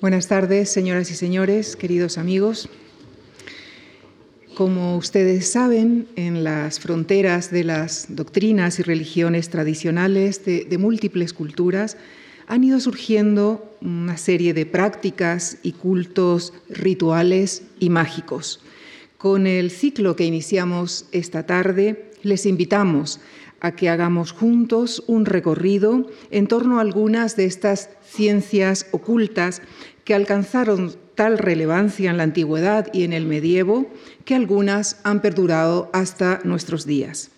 Buenas tardes, señoras y señores, queridos amigos. Como ustedes saben, en las fronteras de las doctrinas y religiones tradicionales de, de, múltiples culturas han ido surgiendo una serie de prácticas y cultos rituales y mágicos. Con el ciclo que iniciamos esta tarde, les invitamos a que hagamos juntos un recorrido en torno a algunas de estas ciencias ocultas que alcanzaron tal relevancia en la antigüedad y en el medievo que algunas han perdurado hasta nuestros días.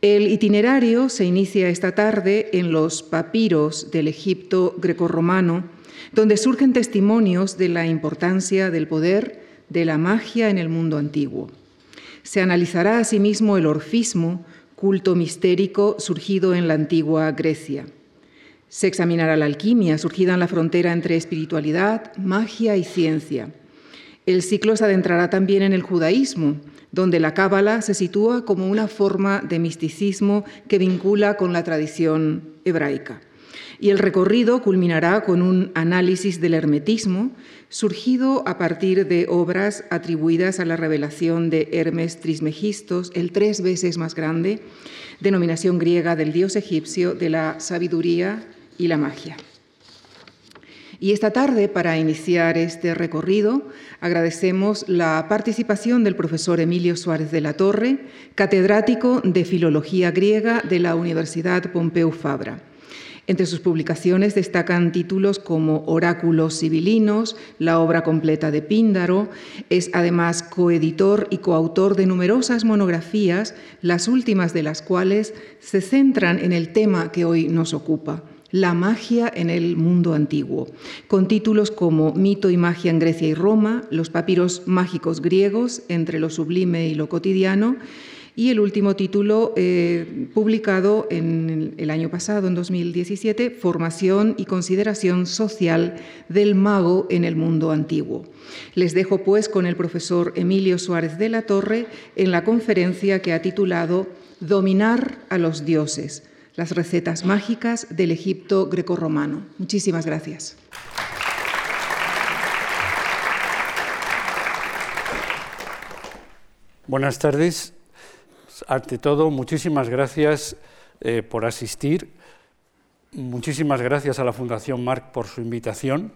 El itinerario se inicia esta tarde en los papiros del Egipto grecorromano, donde surgen testimonios de la importancia del poder de la magia en el mundo antiguo. Se analizará asimismo el orfismo, culto mistérico surgido en la antigua Grecia. Se examinará la alquimia, surgida en la frontera entre espiritualidad, magia y ciencia. El ciclo se adentrará también en el judaísmo, donde la cábala se sitúa como una forma de misticismo que vincula con la tradición hebraica. Y el recorrido culminará con un análisis del hermetismo, surgido a partir de obras atribuidas a la revelación de Hermes Trismegistos, el tres veces más grande, denominación griega del dios egipcio de la sabiduría y la magia. Y esta tarde, para iniciar este recorrido, agradecemos la participación del profesor Emilio Suárez de la Torre, catedrático de Filología Griega de la Universidad Pompeu Fabra. Entre sus publicaciones destacan títulos como Oráculos Civilinos, la obra completa de Píndaro. Es además coeditor y coautor de numerosas monografías, las últimas de las cuales se centran en el tema que hoy nos ocupa, la magia en el mundo antiguo, con títulos como Mito y magia en Grecia y Roma, Los papiros mágicos griegos entre lo sublime y lo cotidiano, y el último título eh, publicado en el año pasado, en 2017, Formación y consideración social del mago en el mundo antiguo. Les dejo pues con el profesor Emilio Suárez de la Torre en la conferencia que ha titulado Dominar a los dioses, las recetas mágicas del Egipto grecorromano. Muchísimas gracias. Buenas tardes. Ante todo, muchísimas gracias eh, por asistir. Muchísimas gracias a la Fundación Marc por su invitación,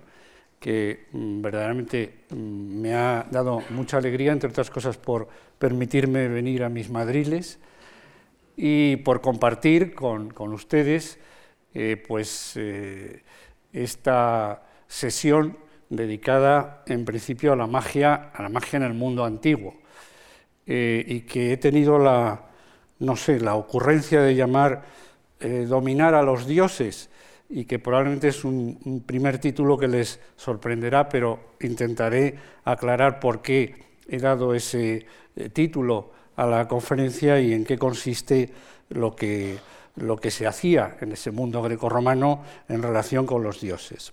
que mm, verdaderamente mm, me ha dado mucha alegría, entre otras cosas por permitirme venir a mis madriles y por compartir con, ustedes eh, pues, eh, esta sesión dedicada en principio a la magia, a la magia en el mundo antiguo. Eh, y que he tenido la, no sé, la ocurrencia de llamar eh, Dominar a los dioses, y que probablemente es un, primer título que les sorprenderá, pero intentaré aclarar por qué he dado ese eh, título a la conferencia y en qué consiste lo que, lo que se hacía en ese mundo grecorromano en relación con los dioses.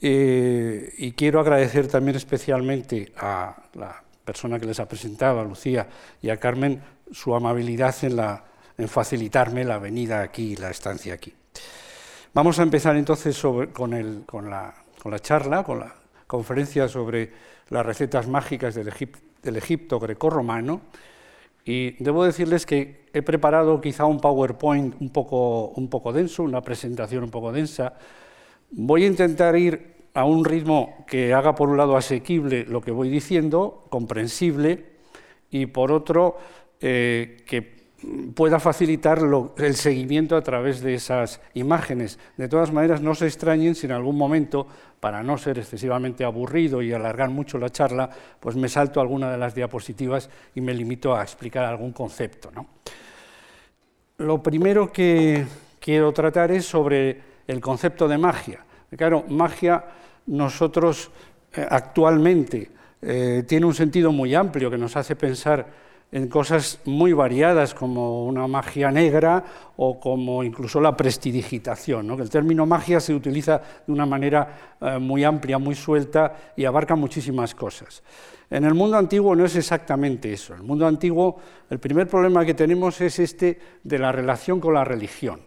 y quiero agradecer también especialmente a la persona que les ha presentado, a Lucía y a Carmen, su amabilidad en, facilitarme la venida aquí y la estancia aquí. Vamos a empezar entonces con, la, charla, con la conferencia sobre las recetas mágicas del, del Egipto grecorromano. Y debo decirles que he preparado quizá un PowerPoint un poco, un poco denso, una presentación un poco densa. Voy a intentar ir a un ritmo que haga por un lado asequible lo que voy diciendo, comprensible, y por otro eh, que pueda facilitar el seguimiento a través de esas imágenes. De todas maneras, no se extrañen si en algún momento, para no ser excesivamente aburrido y alargar mucho la charla, pues me salto alguna de las diapositivas y me limito a explicar algún concepto. Lo primero que quiero tratar es sobre el concepto de magia. Claro, magia nosotros eh, actualmente eh, tiene un sentido muy amplio que nos hace pensar en cosas muy variadas como una magia negra o como incluso la prestidigitación. ¿no? El término magia se utiliza de una manera eh, muy amplia, muy suelta y abarca muchísimas cosas. En el mundo antiguo no es exactamente eso. En el mundo antiguo el primer problema que tenemos es este de la relación con la religión.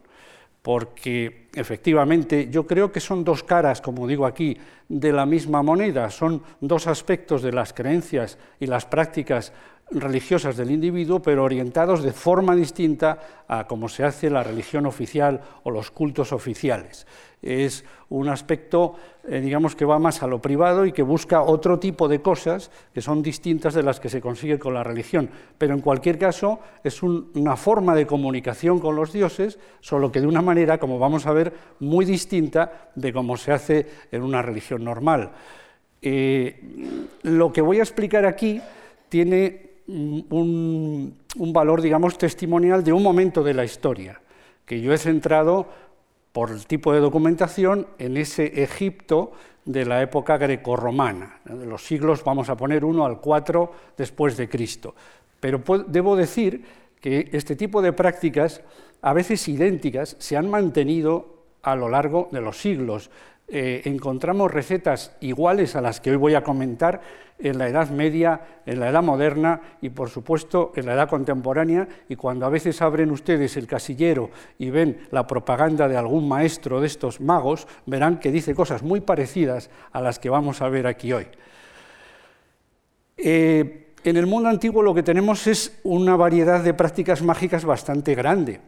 Porque efectivamente yo creo que son dos caras, como digo aquí, de la misma moneda, son dos aspectos de las creencias y las prácticas religiosas del individuo, pero orientados de forma distinta a cómo se hace la religión oficial o los cultos oficiales. Es un aspecto, eh, digamos, que va más a lo privado y que busca otro tipo de cosas que son distintas de las que se consigue con la religión. Pero en cualquier caso es una forma de comunicación con los dioses, solo que de una manera, como vamos a ver, muy distinta de cómo se hace en una religión normal. Eh, lo que voy a explicar aquí tiene un, valor, digamos, testimonial de un momento de la historia, que yo he centrado por el tipo de documentación en ese Egipto de la época grecorromana, de los siglos, vamos a poner, 1 al 4 después de Cristo. Pero debo decir que este tipo de prácticas, a veces idénticas, se han mantenido a lo largo de los siglos. Eh, encontramos recetas iguales a las que hoy voy a comentar en la Edad Media, en la Edad Moderna y, por supuesto, en la Edad Contemporánea. Y cuando a veces abren ustedes el casillero y ven la propaganda de algún maestro de estos magos, verán que dice cosas muy parecidas a las que vamos a ver aquí hoy. Eh, en el mundo antiguo lo que tenemos es una variedad de prácticas mágicas bastante grande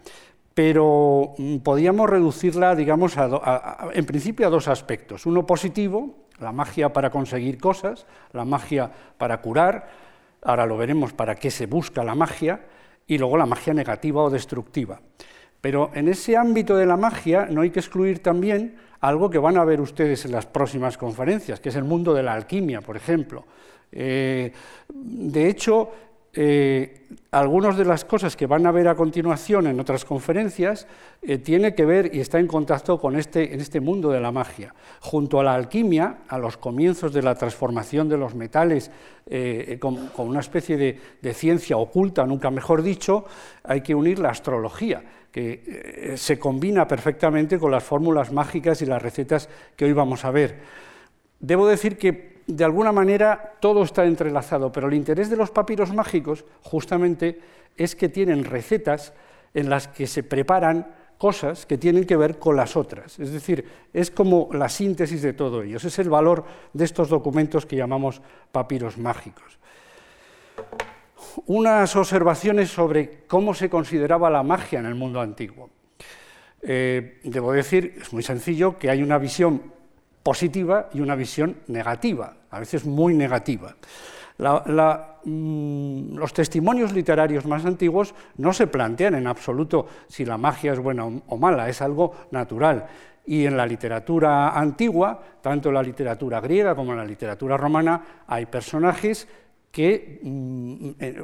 pero mm, podíamos reducirla, digamos, en principio a dos aspectos. Uno positivo, la magia para conseguir cosas, la magia para curar, ahora lo veremos para qué se busca la magia, y luego la magia negativa o destructiva. Pero en ese ámbito de la magia no hay que excluir también algo que van a ver ustedes en las próximas conferencias, que es el mundo de la alquimia, por ejemplo. Eh, de hecho, eh, algunas de las cosas que van a ver a continuación en otras conferencias eh, tiene que ver y está en contacto con este, en este mundo de la magia. Junto a la alquimia, a los comienzos de la transformación de los metales eh, con, una especie de, ciencia oculta, nunca mejor dicho, hay que unir la astrología que se combina perfectamente con las fórmulas mágicas y las recetas que hoy vamos a ver. Debo decir que de alguna manera todo está entrelazado, pero el interés de los papiros mágicos justamente es que tienen recetas en las que se preparan cosas que tienen que ver con las otras. Es decir, es como la síntesis de todo ello. Ese es el valor de estos documentos que llamamos papiros mágicos. Unas observaciones sobre cómo se consideraba la magia en el mundo antiguo. Eh, debo decir, es muy sencillo, que hay una visión positiva y una visión negativa, a veces muy negativa. Mm, los testimonios literarios más antiguos no se plantean en absoluto si la magia es buena o mala, es algo natural. Y en la literatura antigua, tanto en la literatura griega como en la literatura romana, hay personajes que mm, eh,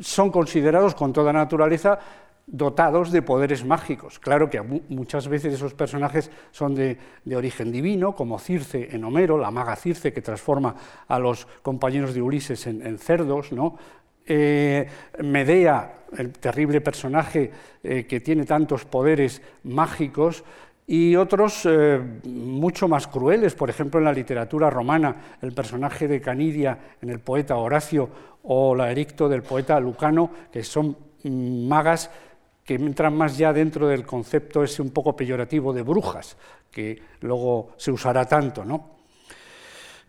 son considerados con toda naturaleza dotados de poderes mágicos. Claro que muchas veces esos personajes son de, origen divino, como Circe en Homero, la maga Circe que transforma a los compañeros de Ulises en, cerdos, ¿no? Eh, Medea, el terrible personaje eh, que tiene tantos poderes mágicos, y otros eh, mucho más crueles, por ejemplo en la literatura romana, el personaje de Canidia en el poeta Horacio o la Ericto del poeta Lucano, que son mm, magas que entran más ya dentro del concepto ese un poco peyorativo de brujas, que luego se usará tanto. ¿no?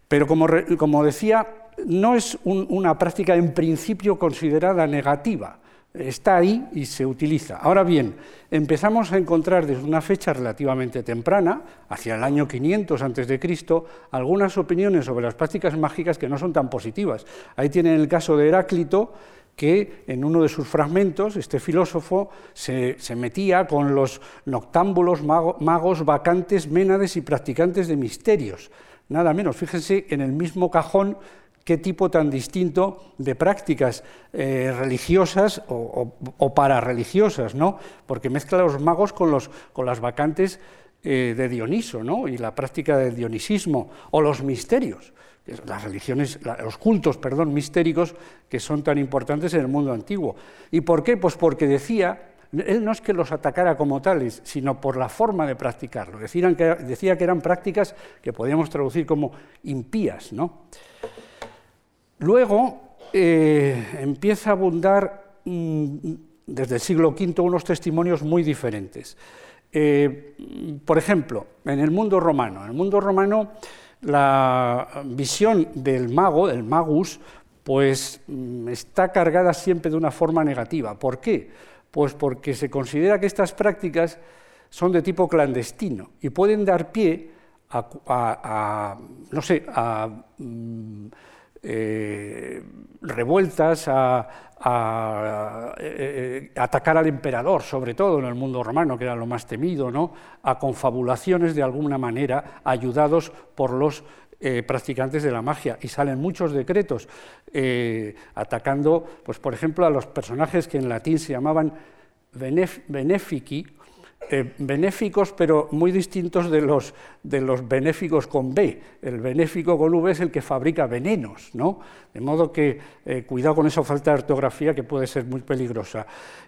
Pero como, como decía, no es una práctica en principio considerada negativa, está ahí y se utiliza. Ahora bien, empezamos a encontrar desde una fecha relativamente temprana, hacia el año 500 a.C., algunas opiniones sobre las prácticas mágicas que no son tan positivas. Ahí tienen el caso de Heráclito, que en uno de sus fragmentos este filósofo se, metía con los noctámbulos, magos, vacantes, ménades y practicantes de misterios. Nada menos, fíjense en el mismo cajón qué tipo tan distinto de prácticas eh, religiosas o, o, parareligiosas, ¿no? porque mezcla los magos con, los, con las vacantes eh, de Dioniso ¿no? y la práctica del dionisismo o los misterios las religiones, los cultos, perdón, mistéricos que son tan importantes en el mundo antiguo. ¿Y por qué? Pues porque decía, él no es que los atacara como tales, sino por la forma de practicarlo. Decían que, decía que eran prácticas que podíamos traducir como impías. ¿no? Luego eh, empieza a abundar mm, desde el siglo V unos testimonios muy diferentes. Eh, por ejemplo, en el mundo romano, en el mundo romano la visión del mago, del magus, pues mm, está cargada siempre de una forma negativa. ¿Por qué? Pues porque se considera que estas prácticas son de tipo clandestino y pueden dar pie a, no sé, a mm, eh, revueltas, a, eh, eh, atacar al emperador, sobre todo en el mundo romano, que era lo más temido, ¿no? a confabulaciones de alguna manera, ayudados por los practicantes de la magia. Y salen muchos decretos atacando, pues, por ejemplo, a los personajes que en latín se llamaban benefici, eh, benéficos, pero muy distintos de los, de los benéficos con B. El benéfico con V es el que fabrica venenos, ¿no? De modo que eh, cuidado con esa falta de ortografía que puede ser muy peligrosa.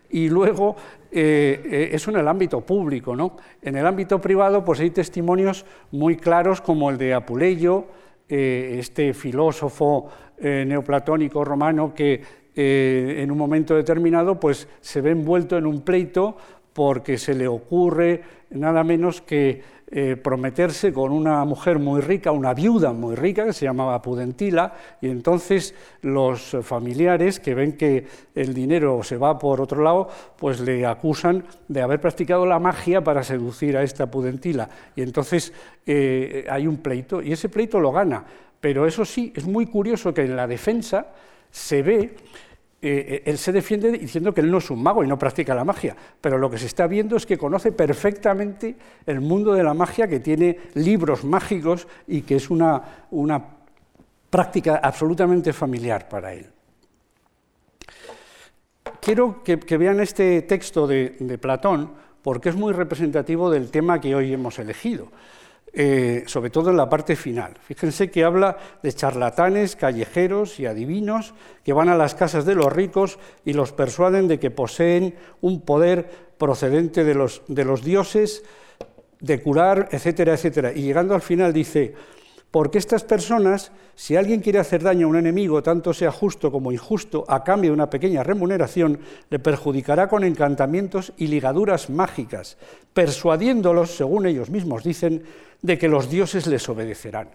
Y luego, eh, eso en el ámbito público, ¿no? En el ámbito privado, pues hay testimonios muy claros como el de Apuleyo, este filósofo neoplatónico romano que en un momento determinado pues, se ve envuelto en un pleito porque se le ocurre nada menos que eh, prometerse con una mujer muy rica, una viuda muy rica, que se llamaba Pudentila, y entonces los familiares que ven que el dinero se va por otro lado, pues le acusan de haber practicado la magia para seducir a esta Pudentila. Y entonces eh, hay un pleito, y ese pleito lo gana. Pero eso sí, es muy curioso que en la defensa se ve eh, eh, él se defiende diciendo que él no es un mago y no practica la magia, pero lo que se está viendo es que conoce perfectamente el mundo de la magia, que tiene libros mágicos y que es una, práctica absolutamente familiar para él. Quiero que, vean este texto de Platón porque es muy representativo del tema que hoy hemos elegido. Eh, sobre todo en la parte final. Fíjense que habla de charlatanes, callejeros y adivinos que van a las casas de los ricos y los persuaden de que poseen un poder procedente de los, de los dioses, de curar, etcétera, etcétera. Y llegando al final dice, porque estas personas, si alguien quiere hacer daño a un enemigo, tanto sea justo como injusto, a cambio de una pequeña remuneración, le perjudicará con encantamientos y ligaduras mágicas, persuadiéndolos, según ellos mismos dicen, de que los dioses les obedecerán.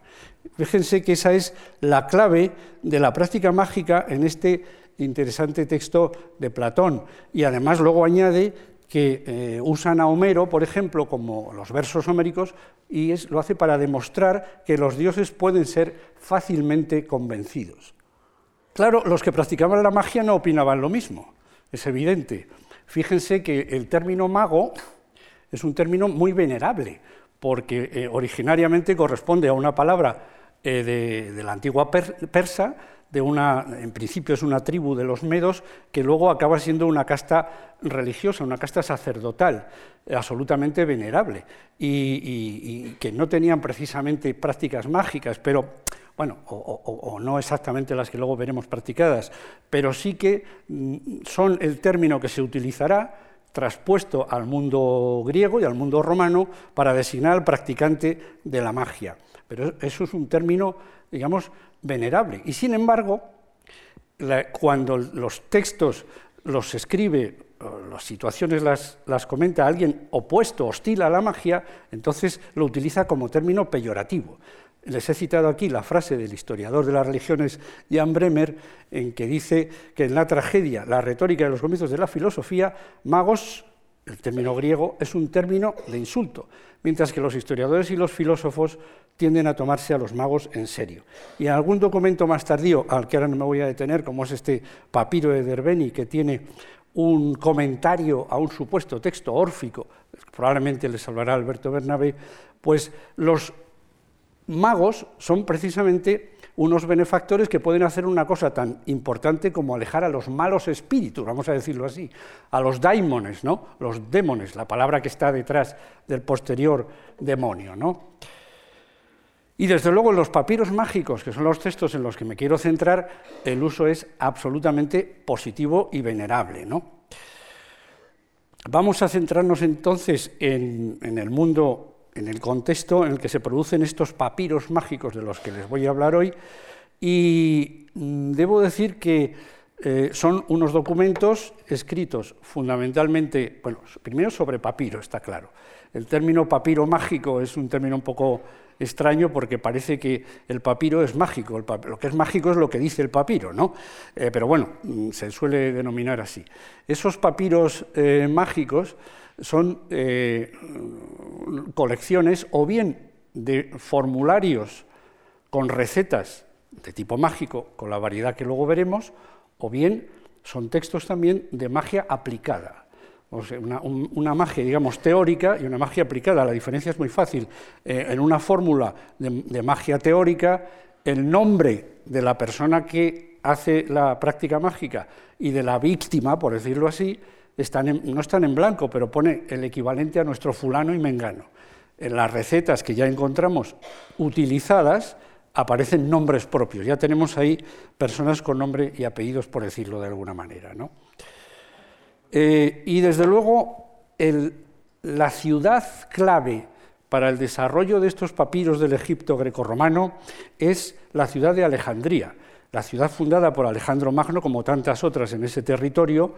Fíjense que esa es la clave de la práctica mágica en este interesante texto de Platón. Y además luego añade que eh, usan a Homero, por ejemplo, como los versos homéricos, y es, lo hace para demostrar que los dioses pueden ser fácilmente convencidos. Claro, los que practicaban la magia no opinaban lo mismo, es evidente. Fíjense que el término mago es un término muy venerable, porque eh, originariamente corresponde a una palabra eh, de, la antigua persa, de una, en principio es una tribu de los medos, que luego acaba siendo una casta religiosa, una casta sacerdotal, absolutamente venerable, y, que no tenían precisamente prácticas mágicas, pero bueno, o, no exactamente las que luego veremos practicadas, pero sí que mm, son el término que se utilizará traspuesto al mundo griego y al mundo romano para designar al practicante de la magia. Pero eso es un término, digamos, venerable. Y sin embargo, cuando los textos los escribe, las situaciones las, las comenta alguien opuesto, hostil a la magia, entonces lo utiliza como término peyorativo. Les he citado aquí la frase del historiador de las religiones Jan Bremer, en que dice que en la tragedia, la retórica de los comienzos de la filosofía, magos, el término griego, es un término de insulto, mientras que los historiadores y los filósofos tienden a tomarse a los magos en serio. Y en algún documento más tardío, al que ahora no me voy a detener, como es este papiro de Derbeni, que tiene un comentario a un supuesto texto órfico, probablemente le salvará Alberto Bernabé, pues los magos son precisamente unos benefactores que pueden hacer una cosa tan importante como alejar a los malos espíritus, vamos a decirlo así, a los daimones, ¿no? Los demones, la palabra que está detrás del posterior demonio, ¿no? Y desde luego en los papiros mágicos, que son los textos en los que me quiero centrar, el uso es absolutamente positivo y venerable, ¿no? Vamos a centrarnos entonces en, en el mundo en el contexto en el que se producen estos papiros mágicos de los que les voy a hablar hoy. Y mm, debo decir que eh, son unos documentos escritos fundamentalmente, bueno, primero sobre papiro, está claro. El término papiro mágico es un término un poco extraño porque parece que el papiro es mágico. lo que es mágico es lo que dice el papiro, ¿no? Eh, pero bueno, mm, se suele denominar así. Esos papiros eh, mágicos son colecciones o bien de formularios con recetas de tipo mágico, con la variedad que luego veremos, o bien son textos también de magia aplicada. O sea, una, magia, digamos, teórica y una magia aplicada. La diferencia es muy fácil. Eh, en una fórmula de, magia teórica, el nombre de la persona que hace la práctica mágica y de la víctima, por decirlo así, no están en blanco, pero pone el equivalente a nuestro fulano y mengano. En las recetas que ya encontramos utilizadas, aparecen nombres propios. Ya tenemos ahí personas con nombre y apellidos, por decirlo de alguna manera. ¿no? Eh, y desde luego, la ciudad clave para el desarrollo de estos papiros del Egipto grecorromano es la ciudad de Alejandría, la ciudad fundada por Alejandro Magno, como tantas otras en ese territorio,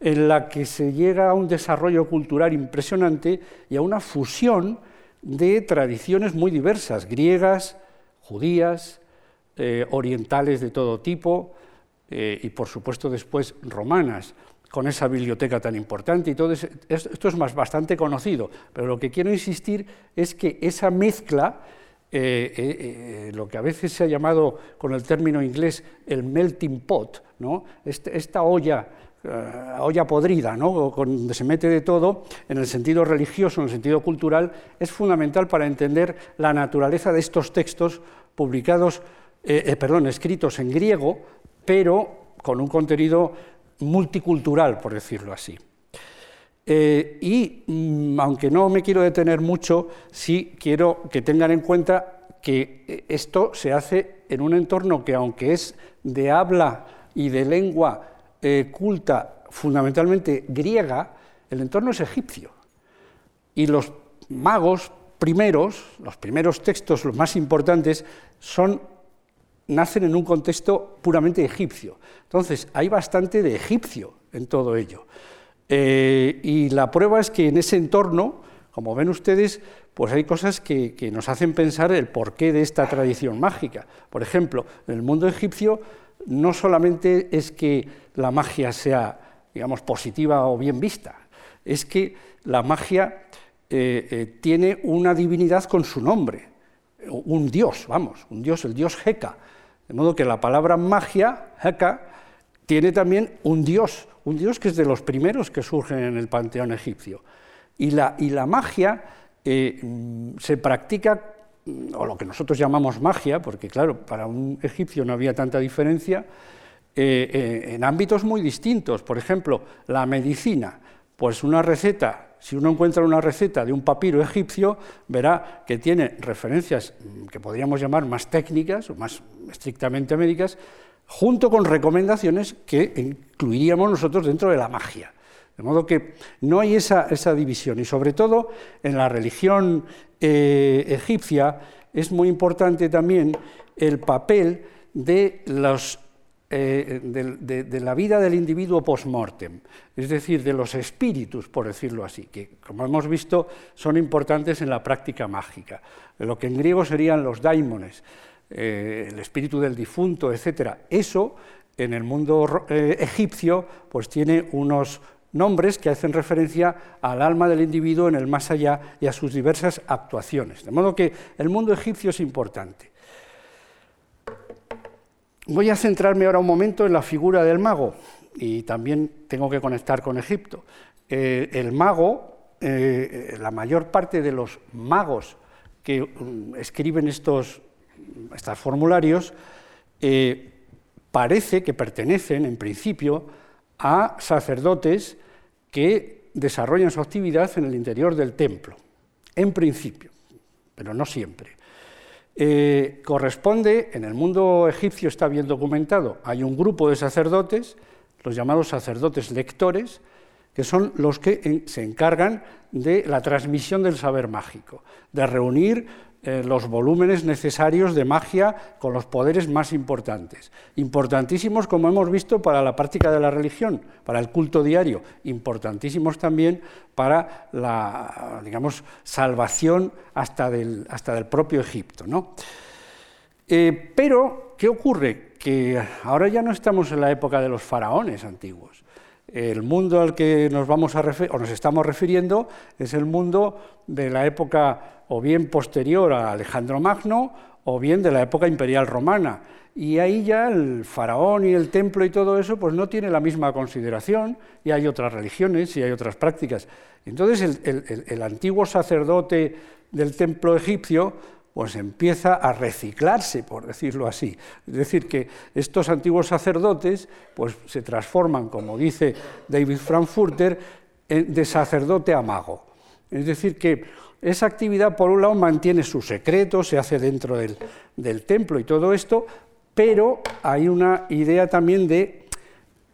en la que se llega a un desarrollo cultural impresionante y a una fusión de tradiciones muy diversas, griegas, judías, eh, orientales de todo tipo eh, y por supuesto después romanas, con esa biblioteca tan importante y todo esto es más bastante conocido, pero lo que quiero insistir es que esa mezcla, eh, lo que a veces se ha llamado con el término inglés el melting pot. Este, esta olla olla podrida, ¿no? donde se mete de todo, en el sentido religioso, en el sentido cultural, es fundamental para entender la naturaleza de estos textos publicados, eh, eh, perdón, escritos en griego, pero con un contenido multicultural, por decirlo así. Eh, y mm, aunque no me quiero detener mucho, sí quiero que tengan en cuenta que esto se hace en un entorno que, aunque es de habla y de lengua culta fundamentalmente griega, el entorno es egipcio. Y los magos primeros, los primeros textos, los más importantes, son, nacen en un contexto puramente egipcio. Entonces, hay bastante de egipcio en todo ello. Eh, y la prueba es que en ese entorno, como ven ustedes, pues hay cosas que, nos hacen pensar el porqué de esta tradición mágica. Por ejemplo, en el mundo egipcio no solamente es que la magia sea, digamos, positiva o bien vista, es que la magia eh, eh, tiene una divinidad con su nombre, un dios, vamos, un dios, el dios Heka. De modo que la palabra magia, Heka, tiene también un dios, un dios que es de los primeros que surgen en el panteón egipcio. Y la, y la magia eh, mm, se practica, mm, o lo que nosotros llamamos magia, porque claro, para un egipcio no había tanta diferencia, en ámbitos muy distintos. Por ejemplo, la medicina, pues una receta si uno encuentra una receta de un papiro egipcio, verá que tiene referencias mm, que podríamos llamar más técnicas o más estrictamente médicas, junto con recomendaciones que incluiríamos nosotros dentro de la magia. De modo que no hay esa, división y sobre todo en la religión eh, egipcia es muy importante también el papel de los eh, de, la vida del individuo post-mortem, es decir, de los espíritus, por decirlo así, que, como hemos visto, son importantes en la práctica mágica. Lo que en griego serían los daimones, eh, el espíritu del difunto, etc. Eso, en el mundo eh, egipcio, pues tiene unos nombres que hacen referencia al alma del individuo en el más allá y a sus diversas actuaciones. De modo que el mundo egipcio es importante. Voy a centrarme ahora un momento en la figura del mago y también tengo que conectar con Egipto. Eh, el mago, eh, la mayor parte de los magos que mm, escriben estos, formularios, eh, parece que pertenecen, en principio, a sacerdotes que desarrollan su actividad en el interior del templo, en principio, pero no siempre. Eh, corresponde, en el mundo egipcio está bien documentado, hay un grupo de sacerdotes, los llamados sacerdotes lectores, que son los que se encargan de la transmisión del saber mágico, de reunir eh, los volúmenes necesarios de magia con los poderes más importantes. Importantísimos, como hemos visto, para la práctica de la religión, para el culto diario, importantísimos también para la, digamos, salvación hasta del, hasta del propio Egipto. ¿no? Eh, pero, ¿qué ocurre? Que ahora ya no estamos en la época de los faraones antiguos. El mundo al que nos, vamos a o nos estamos refiriendo es el mundo de la época o bien posterior a Alejandro Magno o bien de la época imperial romana. Y ahí ya el faraón y el templo y todo eso pues no tiene la misma consideración y hay otras religiones y hay otras prácticas. Entonces el antiguo sacerdote del templo egipcio pues empieza a reciclarse, por decirlo así. Es decir, que estos antiguos sacerdotes pues, se transforman, como dice David Frankfurter, de sacerdote a mago. Es decir, que esa actividad, por un lado, mantiene su secreto, se hace dentro del, del templo y todo esto, pero hay una idea también de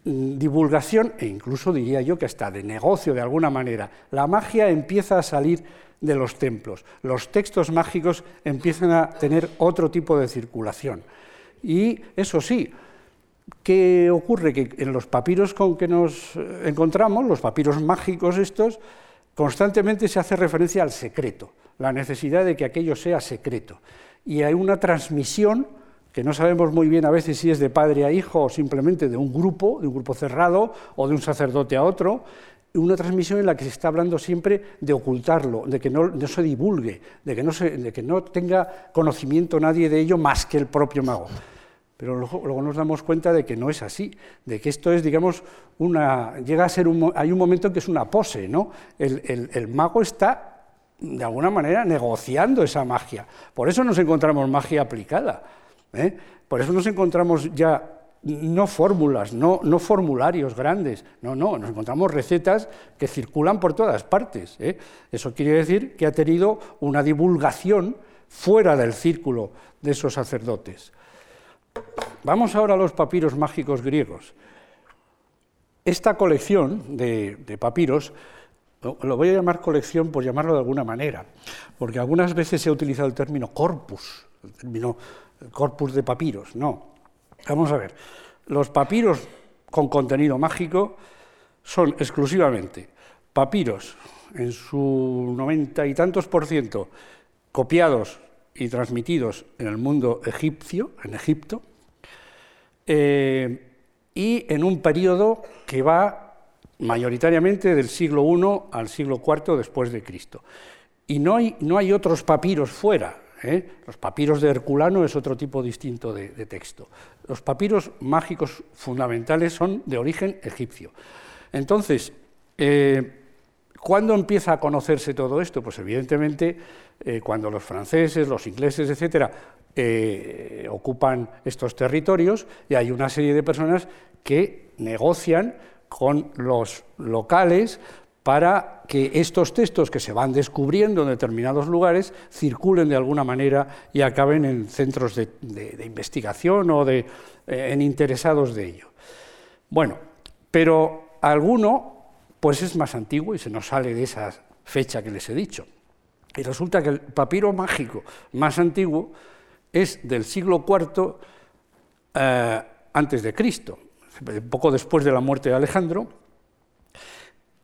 mm, divulgación e incluso diría yo que hasta de negocio de alguna manera. La magia empieza a salir de los templos. Los textos mágicos empiezan a tener otro tipo de circulación. Y eso sí, ¿qué ocurre? Que en los papiros con que nos eh, encontramos, los papiros mágicos estos, constantemente se hace referencia al secreto, la necesidad de que aquello sea secreto. Y hay una transmisión que no sabemos muy bien a veces si es de padre a hijo o simplemente de un grupo, de un grupo cerrado o de un sacerdote a otro, una transmisión en la que se está hablando siempre de ocultarlo, de que no, se divulgue, de que no, de que no, tenga conocimiento nadie de ello más que el propio mago. Pero luego, nos damos cuenta de que no es así, de que esto es, digamos, una. llega a ser un. hay un momento en que es una pose, ¿no? El, mago está, de alguna manera, negociando esa magia. Por eso nos encontramos magia aplicada. ¿eh? Por eso nos encontramos ya no fórmulas, no, formularios grandes, no, no, nos encontramos recetas que circulan por todas partes. ¿eh? Eso quiere decir que ha tenido una divulgación fuera del círculo de esos sacerdotes. Vamos ahora a los papiros mágicos griegos. Esta colección de, papiros, lo voy a llamar colección por llamarlo de alguna manera, porque algunas veces se ha utilizado el término corpus, el término corpus de papiros, no. Vamos a ver, los papiros con contenido mágico son exclusivamente papiros en su noventa y tantos por ciento copiados y transmitidos en el mundo egipcio, en Egipto, eh, y en un periodo que va mayoritariamente del siglo I al siglo IV después de Cristo. Y no hay, no hay otros papiros fuera, ¿eh? Los papiros de Herculano es otro tipo distinto de, texto. Los papiros mágicos fundamentales son de origen egipcio. Entonces, eh, ¿cuándo empieza a conocerse todo esto? Pues evidentemente eh, cuando los franceses, los ingleses, etcétera, ocupan estos territorios y hay una serie de personas que negocian con los locales para que estos textos que se van descubriendo en determinados lugares circulen de alguna manera y acaben en centros de, investigación o de, eh, en interesados de ello. Bueno, pero alguno pues es más antiguo y se nos sale de esa fecha que les he dicho. Y resulta que el papiro mágico más antiguo es del siglo IV eh, antes de Cristo, poco después de la muerte de Alejandro,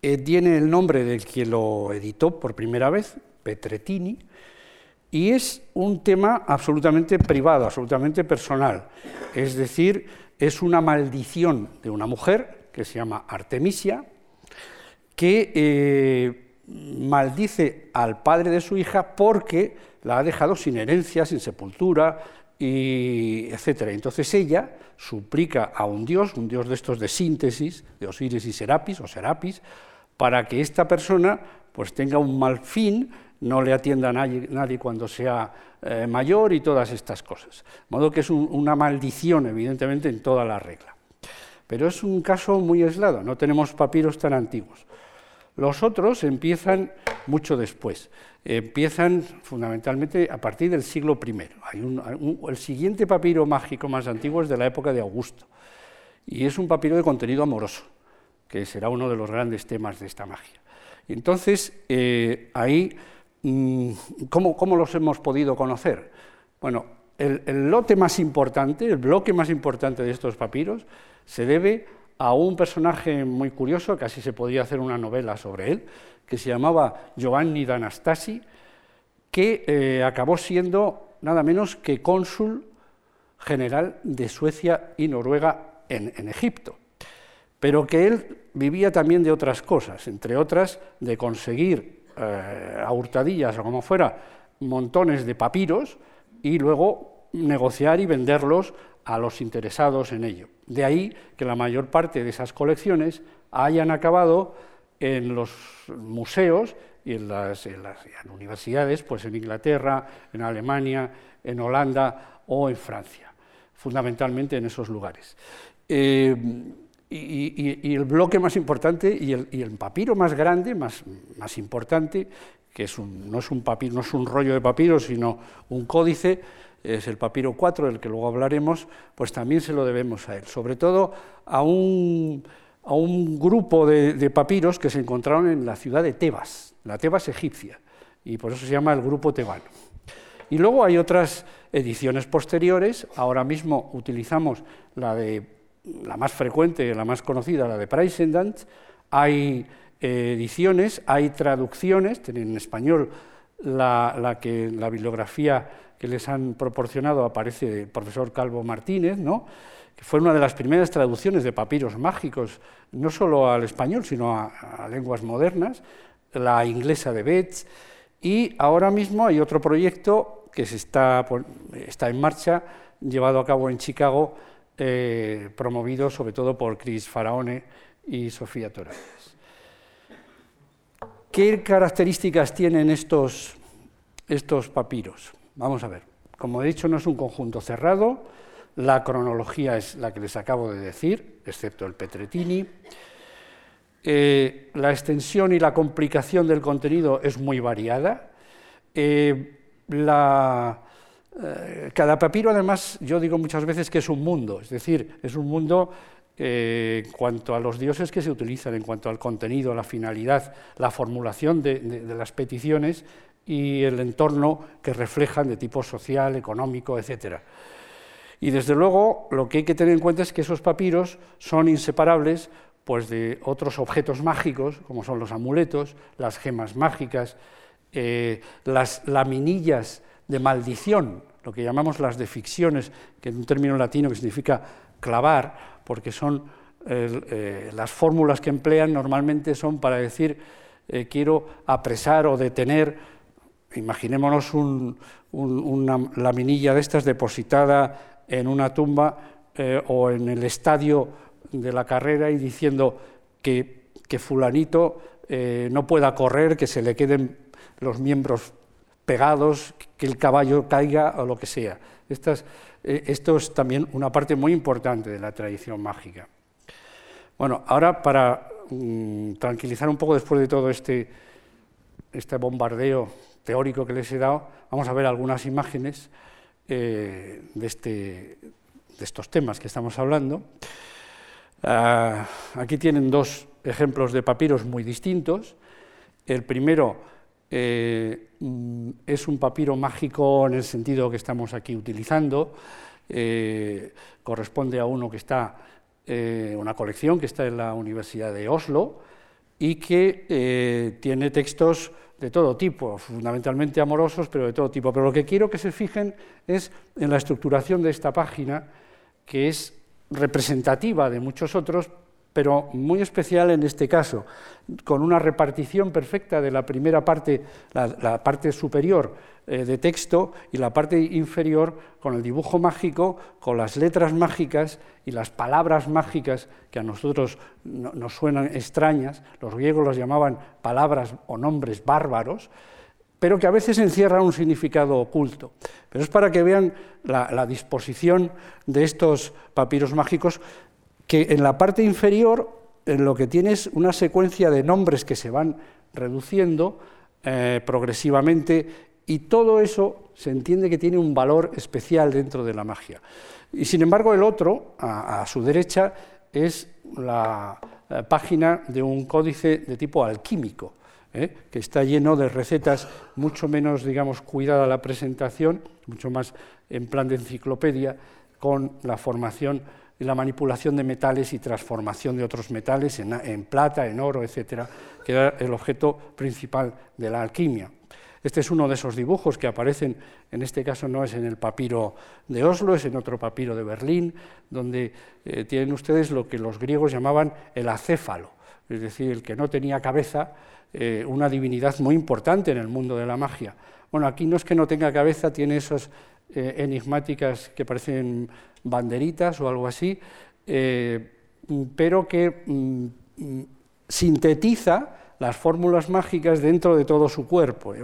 eh, tiene el nombre del que lo editó por primera vez, Petretini, y es un tema absolutamente privado, absolutamente personal. Es decir, es una maldición de una mujer que se llama Artemisia, que eh, maldice al padre de su hija porque la ha dejado sin herencia, sin sepultura, y etc. Entonces ella suplica a un dios, un dios de estos de síntesis, de Osiris y Serapis, o Serapis, para que esta persona pues tenga un mal fin, no le atienda a nadie, cuando sea eh, mayor y todas estas cosas. De modo que es una maldición, evidentemente, en toda la regla. Pero es un caso muy aislado, no tenemos papiros tan antiguos. Los otros empiezan mucho después, empiezan fundamentalmente a partir del siglo I. Hay el siguiente papiro mágico más antiguo es de la época de Augusto, y es un papiro de contenido amoroso que será uno de los grandes temas de esta magia. entonces, eh, ahí mm, ¿cómo, los hemos podido conocer? Bueno, el, el, lote más importante, el bloque más importante de estos papiros, se debe a un personaje muy curioso, casi se podía hacer una novela sobre él, que se llamaba Giovanni d'Anastasi, que eh, acabó siendo nada menos que cónsul general de Suecia y Noruega en, Egipto, pero que él vivía también de otras cosas, entre otras de conseguir eh, a hurtadillas o como fuera montones de papiros y luego negociar y venderlos a los interesados en ello. De ahí que la mayor parte de esas colecciones hayan acabado en los museos y en las, universidades, pues en Inglaterra, en Alemania, en Holanda o en Francia, fundamentalmente en esos lugares. Eh, y, el bloque más importante y el, papiro más grande, más, más importante, que es no, es un papiro, no es un rollo de papiro, sino un códice, es el papiro 4, del que luego hablaremos, pues también se lo debemos a él, sobre todo a un, a un grupo de, papiros que se encontraron en la ciudad de Tebas, la Tebas egipcia, y por eso se llama el grupo tebano. Y luego hay otras ediciones posteriores, ahora mismo utilizamos la, de, la más frecuente, la más conocida, la de Preisendant, hay eh, ediciones, hay traducciones, en español la, la, que, la bibliografía que les han proporcionado aparece el profesor Calvo Martínez, ¿no? que fue una de las primeras traducciones de papiros mágicos, no solo al español, sino a, lenguas modernas, la inglesa de Betts, y ahora mismo hay otro proyecto que se está, está en marcha, llevado a cabo en Chicago, eh, promovido sobre todo por Chris Faraone y Sofía Torres. ¿Qué características tienen estos, estos papiros? Vamos a ver. Como he dicho, no es un conjunto cerrado, la cronología es la que les acabo de decir, excepto el Petretini. Eh, la extensión y la complicación del contenido es muy variada. Eh, eh, cada papiro, además, yo digo muchas veces que es un mundo, es decir, es un mundo en cuanto a los dioses que se utilizan, en cuanto al contenido, la finalidad, la formulación de las peticiones, y el entorno que reflejan de tipo social, económico, etc. Y desde luego lo que hay que tener en cuenta es que esos papiros son inseparables pues, de otros objetos mágicos, como son los amuletos, las gemas mágicas, eh, las laminillas de maldición, lo que llamamos las deficciones, que es un término latino que significa clavar, porque son eh, las fórmulas que emplean normalmente son para decir eh, quiero apresar o detener imaginémonos una laminilla de estas depositada en una tumba eh, o en el estadio de la carrera y diciendo que, fulanito eh, no pueda correr, que se le queden los miembros pegados, que el caballo caiga o lo que sea. Eh, esto es también una parte muy importante de la tradición mágica. Bueno, ahora para mm, tranquilizar un poco después de todo este, este bombardeo teórico que les he dado, vamos a ver algunas imágenes eh, de, este, de, estos temas que estamos hablando. Ah, aquí tienen dos ejemplos de papiros muy distintos. El primero eh, mm, es un papiro mágico en el sentido que estamos aquí utilizando. Eh, corresponde a uno que está, una colección que está en la Universidad de Oslo y que tiene textos de todo tipo, fundamentalmente amorosos, pero de todo tipo. Pero lo que quiero que se fijen es en la estructuración de esta página, que es representativa de muchos otros, pero muy especial en este caso, con una repartición perfecta de la primera parte, la, parte superior eh, de texto y la parte inferior con el dibujo mágico, con las letras mágicas y las palabras mágicas que a nosotros nos suenan extrañas, los griegos las llamaban palabras o nombres bárbaros, pero que a veces encierran un significado oculto. Pero es para que vean la disposición de estos papiros mágicos que en la parte inferior en lo que tienes una secuencia de nombres que se van reduciendo eh, progresivamente y todo eso se entiende que tiene un valor especial dentro de la magia. Y sin embargo el otro, a, su derecha, es la, página de un códice de tipo alquímico. ¿eh? que está lleno de recetas mucho menos, digamos, cuidada la presentación, mucho más en plan de enciclopedia, con la formación y la manipulación de metales y transformación de otros metales en, plata, en oro, etcétera, que era el objeto principal de la alquimia. Este es uno de esos dibujos que aparecen, en este caso no es en el papiro de Oslo, es en otro papiro de Berlín, donde eh, tienen ustedes lo que los griegos llamaban el acéfalo, es decir, el que no tenía cabeza, eh, una divinidad muy importante en el mundo de la magia. Bueno, aquí no es que no tenga cabeza, tiene esas eh, enigmáticas que parecen banderitas o algo así, pero que mm, mm, sintetiza las fórmulas mágicas dentro de todo su cuerpo.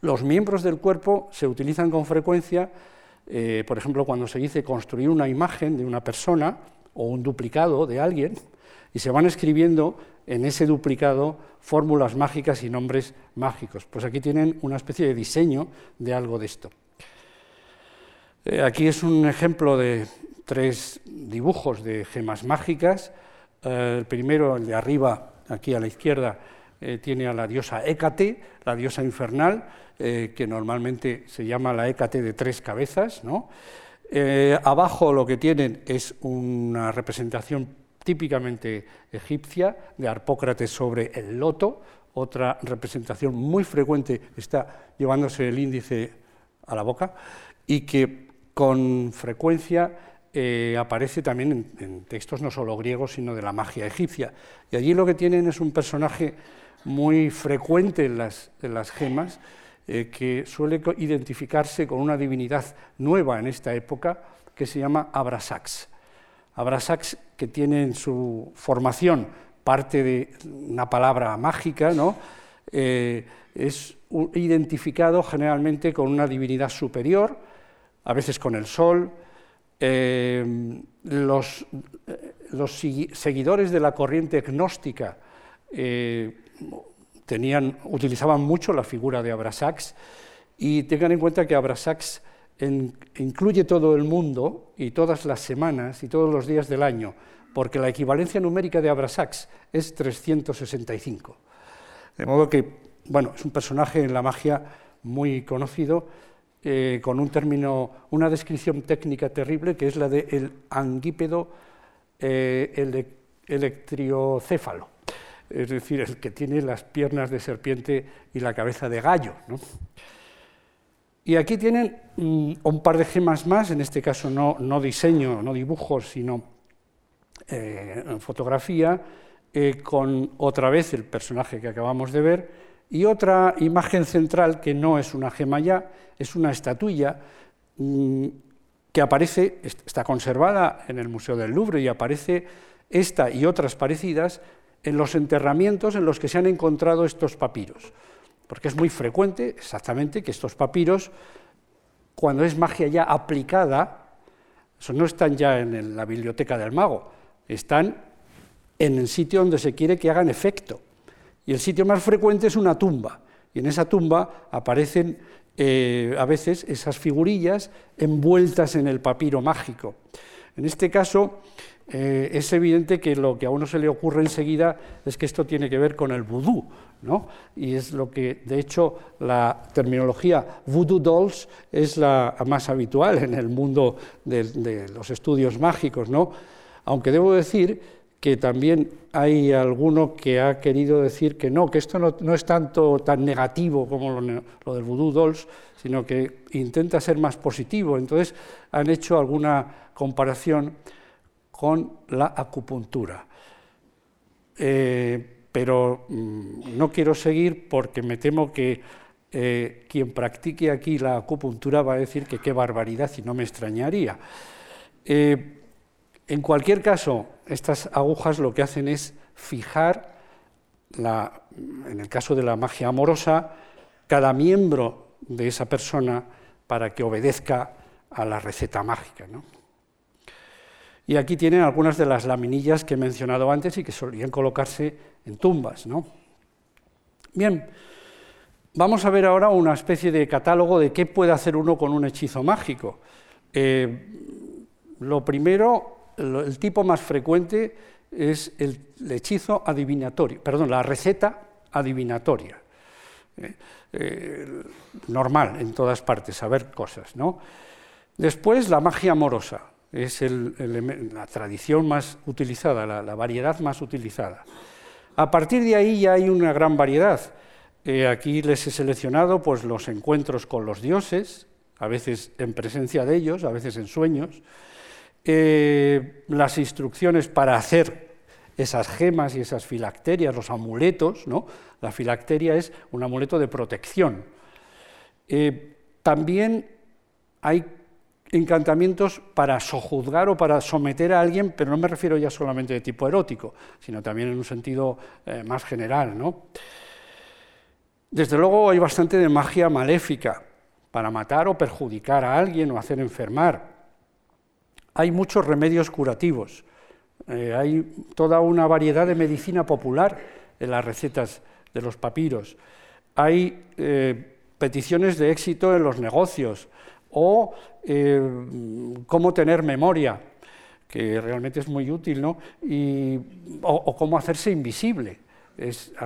Los miembros del cuerpo se utilizan con frecuencia, por ejemplo, cuando se dice construir una imagen de una persona o un duplicado de alguien, y se van escribiendo en ese duplicado fórmulas mágicas y nombres mágicos. Pues aquí tienen una especie de diseño de algo de esto. Eh, aquí es un ejemplo de tres dibujos de gemas mágicas. Eh, el primero, el de arriba, aquí a la izquierda, eh, tiene a la diosa Hécate, la diosa infernal, que normalmente se llama la Hécate de tres cabezas. abajo lo que tienen es una representación típicamente egipcia, de Arpócrates sobre el loto, otra representación muy frecuente está llevándose el índice a la boca y que con frecuencia eh, aparece también en, textos no solo griegos, sino de la magia egipcia. Y allí lo que tienen es un personaje muy frecuente en las, gemas, eh, que suele identificarse con una divinidad nueva en esta época, que se llama Abrasax. Abrasax, que tiene en su formación parte de una palabra mágica, ¿no? Eh, es identificado generalmente con una divinidad superior, a veces con el sol. Eh, los, seguidores de la corriente gnóstica eh, tenían, utilizaban mucho la figura de Abrasax y tengan en cuenta que Abrasax incluye todo el mundo y todas las semanas y todos los días del año, porque la equivalencia numérica de Abrasax es 365. De modo que, bueno, es un personaje en la magia muy conocido, eh, con un término, una descripción técnica terrible, que es la de el anguípedo eh, electriocéfalo, es decir, el que tiene las piernas de serpiente y la cabeza de gallo. ¿no? Y aquí tienen mm, un par de gemas más, en este caso no, diseño, no dibujos, sino eh, fotografía, eh, con otra vez el personaje que acabamos de ver, y otra imagen central que no es una gema ya, es una estatuilla mm, que aparece, está conservada en el Museo del Louvre y aparece esta y otras parecidas en los enterramientos en los que se han encontrado estos papiros porque es muy frecuente exactamente que estos papiros, cuando es magia ya aplicada, no están ya en la biblioteca del mago, están en el sitio donde se quiere que hagan efecto. Y el sitio más frecuente es una tumba, y en esa tumba aparecen eh, a veces esas figurillas envueltas en el papiro mágico. En este caso, eh, es evidente que lo que a uno se le ocurre enseguida es que esto tiene que ver con el vudú, y es lo que, de hecho, la terminología voodoo dolls es la más habitual en el mundo de, los estudios mágicos, ¿no? Aunque debo decir que también hay alguno que ha querido decir que no, que esto no, es tanto tan negativo como lo, del voodoo dolls, sino que intenta ser más positivo. Entonces han hecho alguna comparación con la acupuntura. Eh, pero mm, no quiero seguir porque me temo que eh, quien practique aquí la acupuntura va a decir que qué barbaridad y no me extrañaría. Eh, en cualquier caso, estas agujas lo que hacen es fijar, en el caso de la magia amorosa, cada miembro de esa persona para que obedezca a la receta mágica. Y aquí tienen algunas de las laminillas que he mencionado antes y que solían colocarse en tumbas. ¿no? Bien, vamos a ver ahora una especie de catálogo de qué puede hacer uno con un hechizo mágico. Eh, lo primero, el tipo más frecuente es el hechizo adivinatorio, perdón, la receta adivinatoria. ¿eh? Eh, normal en todas partes, saber cosas. ¿no? Después, la magia amorosa, es la tradición más utilizada, la, variedad más utilizada. A partir de ahí ya hay una gran variedad. Eh, aquí les he seleccionado pues, los encuentros con los dioses, a veces en presencia de ellos, a veces en sueños, las instrucciones para hacer esas gemas y esas filacterias, los amuletos, ¿no? La filacteria es un amuleto de protección. Eh, también hay encantamientos para sojuzgar o para someter a alguien, pero no me refiero ya solamente de tipo erótico, sino también en un sentido eh, más general. ¿no? Desde luego hay bastante de magia maléfica para matar o perjudicar a alguien o hacer enfermar. Hay muchos remedios curativos. Eh, hay toda una variedad de medicina popular en las recetas de los papiros. Hay eh, peticiones de éxito en los negocios o eh, cómo tener memoria, que realmente es muy útil, ¿no? y, o, cómo hacerse invisible.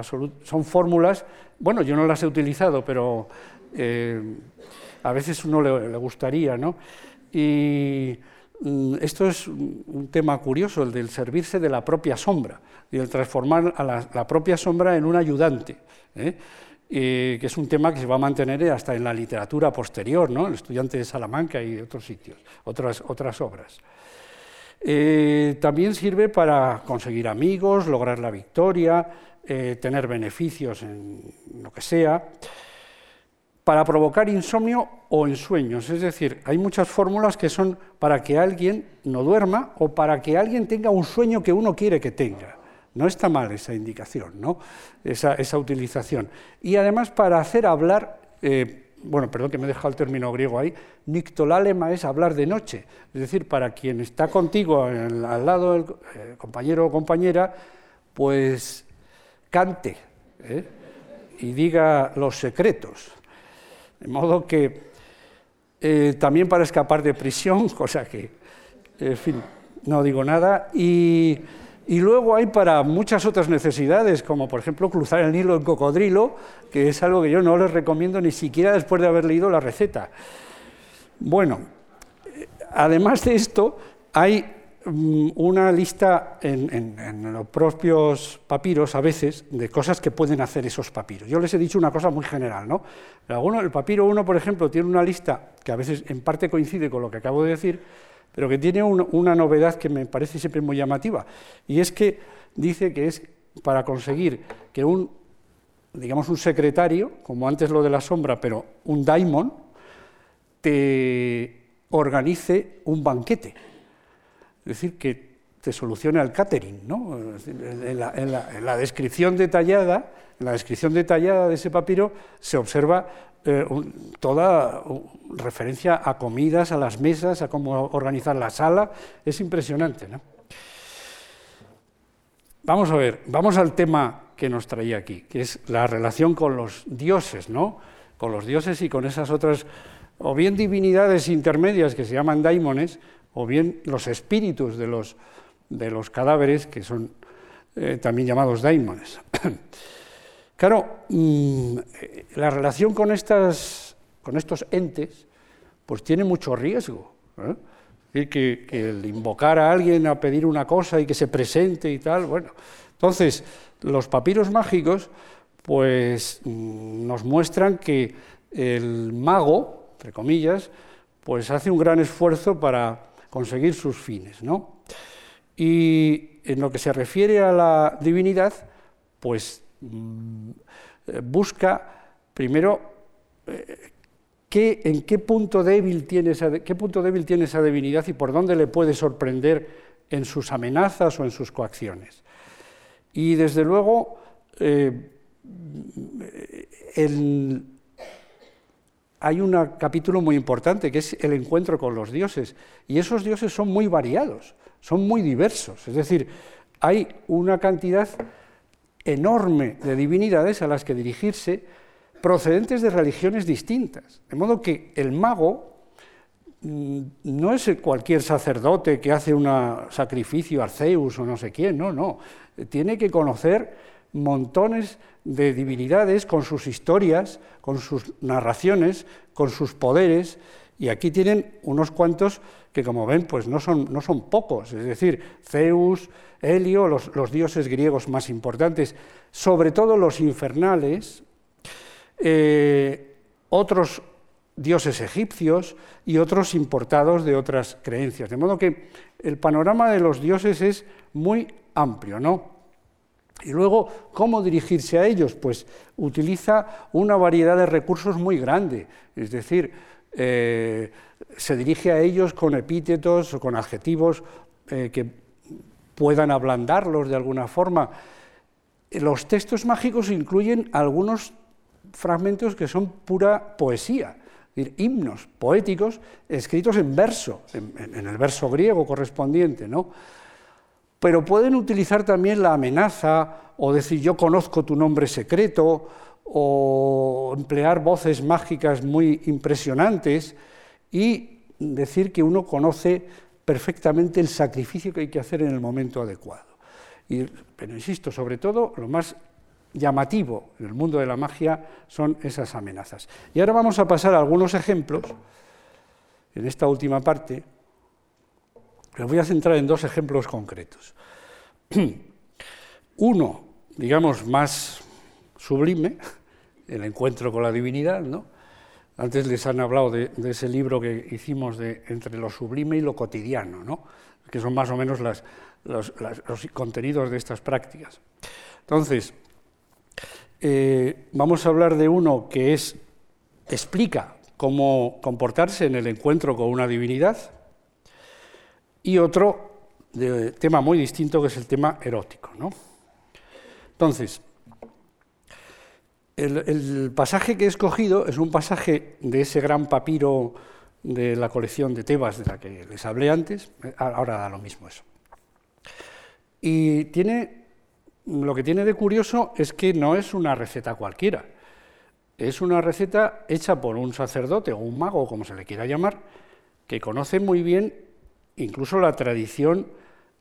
Son fórmulas, bueno, yo no las he utilizado, pero a veces uno le, le gustaría, ¿no? Y, esto es un tema curioso, el del servirse de la propia sombra y el transformar a la, propia sombra en un ayudante, ¿eh? que es un tema que se va a mantener hasta en la literatura posterior, ¿no? el estudiante de Salamanca y otros sitios, otras, otras obras. Eh, también sirve para conseguir amigos, lograr la victoria, eh, tener beneficios en lo que sea para provocar insomnio o ensueños. Es decir, hay muchas fórmulas que son para que alguien no duerma o para que alguien tenga un sueño que uno quiere que tenga. No está mal esa indicación, ¿no? esa, utilización. Y además para hacer hablar, eh, bueno, perdón que me he dejado el término griego ahí, nictolálema es hablar de noche. Es decir, para quien está contigo al lado del eh, compañero o compañera, pues cante ¿eh? y diga los secretos. De modo que eh, también para escapar de prisión, cosa que, en fin, no digo nada, y, luego hay para muchas otras necesidades, como por ejemplo cruzar el Nilo en cocodrilo, que es algo que yo no les recomiendo ni siquiera después de haber leído la receta. Bueno, eh, además de esto, hay una lista en, los propios papiros a veces de cosas que pueden hacer esos papiros. Yo les he dicho una cosa muy general, ¿no? el papiro 1, por ejemplo, tiene una lista que a veces en parte coincide con lo que acabo de decir, pero que tiene una novedad que me parece siempre muy llamativa, y es que dice que es para conseguir que un, digamos, un secretario, como antes lo de la sombra, pero un daimon, te organice un banquete es decir, que te solucione el catering. ¿no? En, la, descripción detallada, en la descripción detallada de ese papiro se observa eh, toda referencia a comidas, a las mesas, a cómo organizar la sala. Es impresionante. ¿no? Vamos a ver, vamos al tema que nos traía aquí, que es la relación con los dioses, ¿no? Con los dioses y con esas otras, o bien divinidades intermedias que se llaman daimones, o bien los espíritus de los, de los cadáveres, que son eh, también llamados daimones. claro, mm, la relación con, estas, con estos entes pues tiene mucho riesgo. ¿eh? que, el invocar a alguien a pedir una cosa y que se presente y tal, bueno. Entonces, los papiros mágicos pues mm, nos muestran que el mago, entre comillas, pues hace un gran esfuerzo para conseguir sus fines. ¿no? Y en lo que se refiere a la divinidad, pues mm, busca primero eh, en qué punto, débil tiene esa, qué punto débil tiene esa divinidad y por dónde le puede sorprender en sus amenazas o en sus coacciones. Y desde luego, eh, el, hay un capítulo muy importante que es el encuentro con los dioses. Y esos dioses son muy variados, son muy diversos. Es decir, hay una cantidad enorme de divinidades a las que dirigirse procedentes de religiones distintas. De modo que el mago mm, no es cualquier sacerdote que hace un sacrificio a Zeus o no sé quién, no, no. Tiene que conocer montones de divinidades con sus historias, con sus narraciones, con sus poderes, y aquí tienen unos cuantos que, como ven, pues no son, no son pocos, es decir, Zeus, Helio, los, dioses griegos más importantes, sobre todo los infernales, eh, otros dioses egipcios y otros importados de otras creencias. De modo que el panorama de los dioses es muy amplio, ¿no? Y luego, ¿cómo dirigirse a ellos? Pues utiliza una variedad de recursos muy grande, es decir, eh, se dirige a ellos con epítetos o con adjetivos eh, que puedan ablandarlos de alguna forma. Los textos mágicos incluyen algunos fragmentos que son pura poesía, himnos poéticos escritos en verso, en, el verso griego correspondiente, ¿no? Pero pueden utilizar también la amenaza o decir yo conozco tu nombre secreto o emplear voces mágicas muy impresionantes y decir que uno conoce perfectamente el sacrificio que hay que hacer en el momento adecuado. pero insisto, sobre todo, lo más llamativo en el mundo de la magia son esas amenazas. Y ahora vamos a pasar a algunos ejemplos en esta última parte. Me voy a centrar en dos ejemplos concretos. Uno, digamos, más sublime, el encuentro con la divinidad, ¿no? Antes les han hablado de, ese libro que hicimos de entre lo sublime y lo cotidiano, ¿no? que son más o menos los, contenidos de estas prácticas. Entonces, eh, vamos a hablar de uno que es, explica cómo comportarse en el encuentro con una divinidad, y otro tema muy distinto que es el tema erótico. ¿no? Entonces, el, pasaje que he escogido es un pasaje de ese gran papiro de la colección de Tebas de la que les hablé antes, ahora da lo mismo eso. Y tiene, lo que tiene de curioso es que no es una receta cualquiera, es una receta hecha por un sacerdote o un mago, como se le quiera llamar, que conoce muy bien incluso la tradición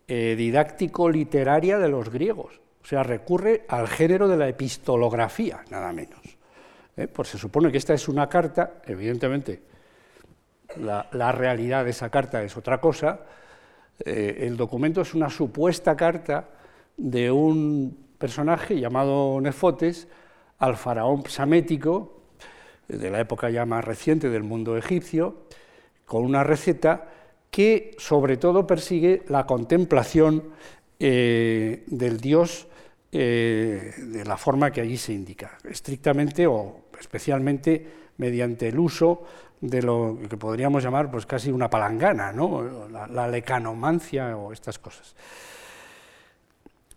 eh, didáctico-literaria de los griegos. O sea, recurre al género de la epistolografía, nada menos. ¿eh? Pues se supone que esta es una carta, evidentemente la, realidad de esa carta es otra cosa. Eh, el documento es una supuesta carta de un personaje llamado Nefotes al faraón psamético, de la época ya más reciente del mundo egipcio, con una receta que sobre todo persigue la contemplación eh, del dios eh, de la forma que allí se indica, estrictamente o especialmente mediante el uso de lo que podríamos llamar pues casi una palangana, ¿no? la, lecanomancia o estas cosas.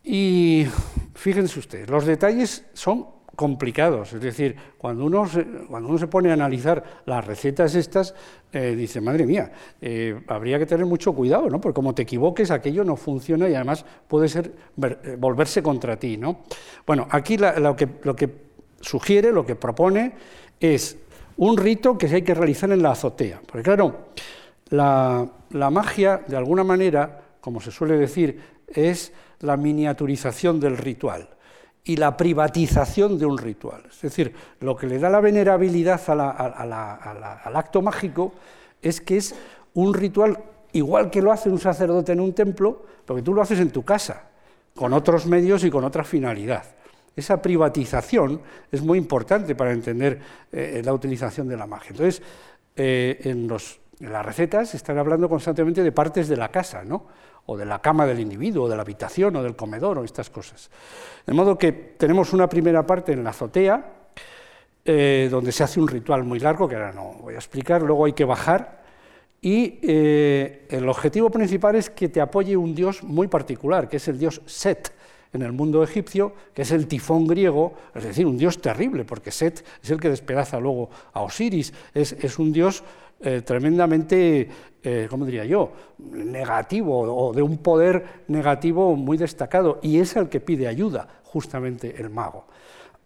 Y fíjense ustedes, los detalles son complicados. Es decir, cuando uno se, cuando uno se pone a analizar las recetas estas, eh, dice, madre mía, eh, habría que tener mucho cuidado, ¿no? porque como te equivoques, aquello no funciona y además puede ser eh, volverse contra ti. ¿no? Bueno, aquí lo, que, lo que sugiere, lo que propone, es un rito que hay que realizar en la azotea. Porque claro, la, la magia, de alguna manera, como se suele decir, es la miniaturización del ritual y la privatización de un ritual. Es decir, lo que le da la venerabilidad al acto mágico es que es un ritual igual que lo hace un sacerdote en un templo, porque tú lo haces en tu casa, con otros medios y con otra finalidad. Esa privatización es muy importante para entender eh, la utilización de la magia. Entonces, eh, en, en las recetas están hablando constantemente de partes de la casa, ¿no? o de la cama del individuo, o de la habitación, o del comedor, o estas cosas. De modo que tenemos una primera parte en la azotea, eh, donde se hace un ritual muy largo, que ahora no voy a explicar, luego hay que bajar, y eh, el objetivo principal es que te apoye un dios muy particular, que es el dios Set, en el mundo egipcio, que es el tifón griego, es decir, un dios terrible, porque Set es el que despedaza luego a Osiris, es, es un dios eh, tremendamente, eh, ¿cómo diría yo?, negativo o de un poder negativo muy destacado, y es el que pide ayuda, justamente el mago.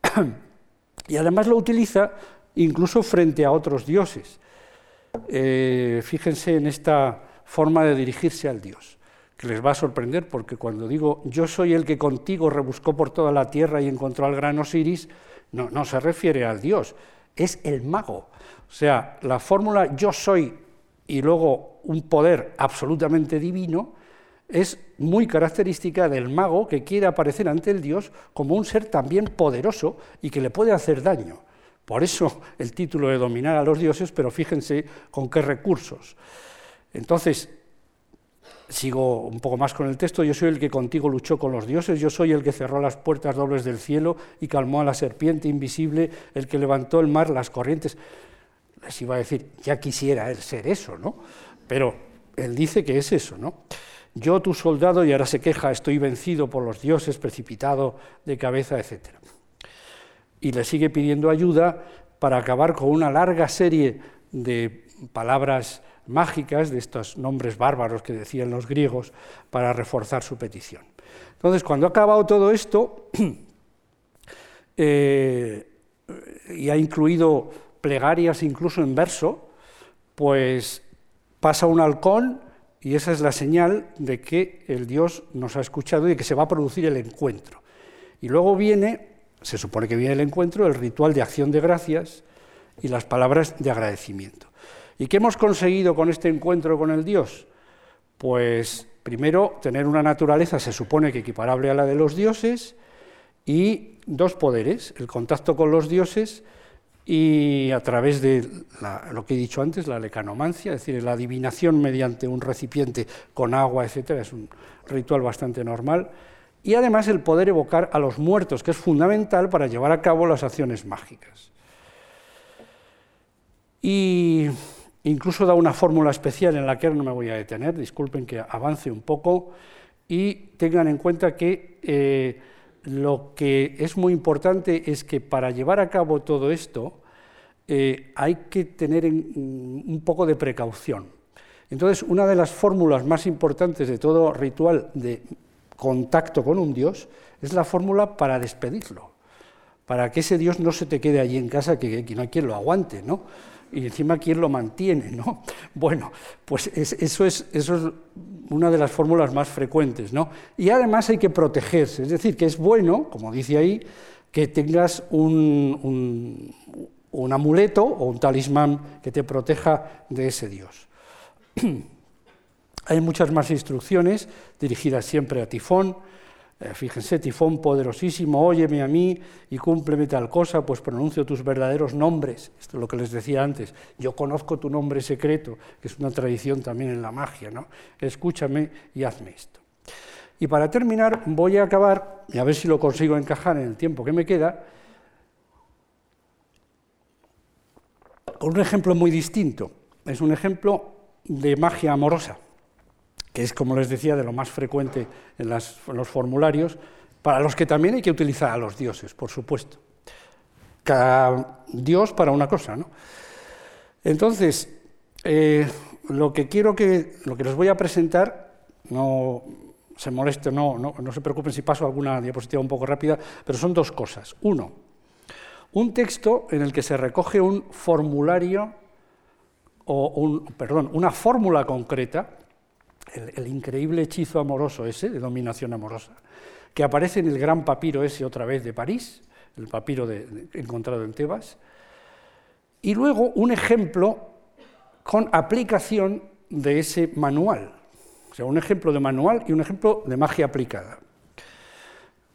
y además lo utiliza incluso frente a otros dioses. Eh, fíjense en esta forma de dirigirse al dios, que les va a sorprender, porque cuando digo yo soy el que contigo rebuscó por toda la tierra y encontró al gran Osiris, no, no se refiere al Dios, es el mago. O sea, la fórmula yo soy y luego un poder absolutamente divino es muy característica del mago que quiere aparecer ante el Dios como un ser también poderoso y que le puede hacer daño. Por eso el título de dominar a los dioses, pero fíjense con qué recursos. Entonces, sigo un poco más con el texto, yo soy el que contigo luchó con los dioses, yo soy el que cerró las puertas dobles del cielo y calmó a la serpiente invisible, el que levantó el mar, las corrientes. Les iba a decir, ya quisiera él ser eso, ¿no? Pero él dice que es eso, ¿no? Yo, tu soldado, y ahora se queja, estoy vencido por los dioses, precipitado de cabeza, etc. Y le sigue pidiendo ayuda para acabar con una larga serie de palabras mágicas, de estos nombres bárbaros que decían los griegos, para reforzar su petición. Entonces, cuando ha acabado todo esto, eh, y ha incluido plegarias incluso en verso, pues pasa un halcón y esa es la señal de que el Dios nos ha escuchado y que se va a producir el encuentro. Y luego viene, se supone que viene el encuentro, el ritual de acción de gracias y las palabras de agradecimiento. ¿Y qué hemos conseguido con este encuentro con el Dios? Pues primero, tener una naturaleza, se supone que equiparable a la de los dioses, y dos poderes, el contacto con los dioses y a través de lo que he dicho antes, la lecanomancia, es decir, la adivinación mediante un recipiente con agua, etcétera, es un ritual bastante normal, y además el poder evocar a los muertos, que es fundamental para llevar a cabo las acciones mágicas. Y incluso da una fórmula especial en la que no me voy a detener, disculpen que avance un poco, y tengan en cuenta que eh, lo que es muy importante es que para llevar a cabo todo esto eh, hay que tener un poco de precaución. Entonces, una de las fórmulas más importantes de todo ritual de contacto con un Dios es la fórmula para despedirlo, para que ese Dios no se te quede allí en casa, que, que no hay quien lo aguante, ¿no? Y encima quién lo mantiene, ¿no? Bueno, pues eso, es, eso es una de las fórmulas más frecuentes, ¿no? Y además hay que protegerse, es decir, que es bueno, como dice ahí, que tengas un, un amuleto o un talismán que te proteja de ese Dios. hay muchas más instrucciones dirigidas siempre a Tifón, eh, fíjense, tifón poderosísimo, óyeme a mí y cúmpleme tal cosa, pues pronuncio tus verdaderos nombres. Esto es lo que les decía antes. Yo conozco tu nombre secreto, que es una tradición también en la magia, ¿no? Escúchame y hazme esto. Y para terminar, voy a acabar, y a ver si lo consigo encajar en el tiempo que me queda, con un ejemplo muy distinto. Es un ejemplo de magia amorosa que es, como les decía, de lo más frecuente en, los formularios, para los que también hay que utilizar a los dioses, por supuesto. Cada dios para una cosa, ¿no? Entonces, eh, lo que quiero que, lo que les voy a presentar, no se moleste, no, no, no se preocupen si paso alguna diapositiva un poco rápida, pero son dos cosas. Uno, un texto en el que se recoge un formulario o un, perdón, una fórmula concreta el, increíble hechizo amoroso ese, de dominación amorosa, que aparece en el gran papiro ese otra vez de París, el papiro encontrado en Tebas, y luego un ejemplo con aplicación de ese manual, o sea, un ejemplo de manual y un ejemplo de magia aplicada.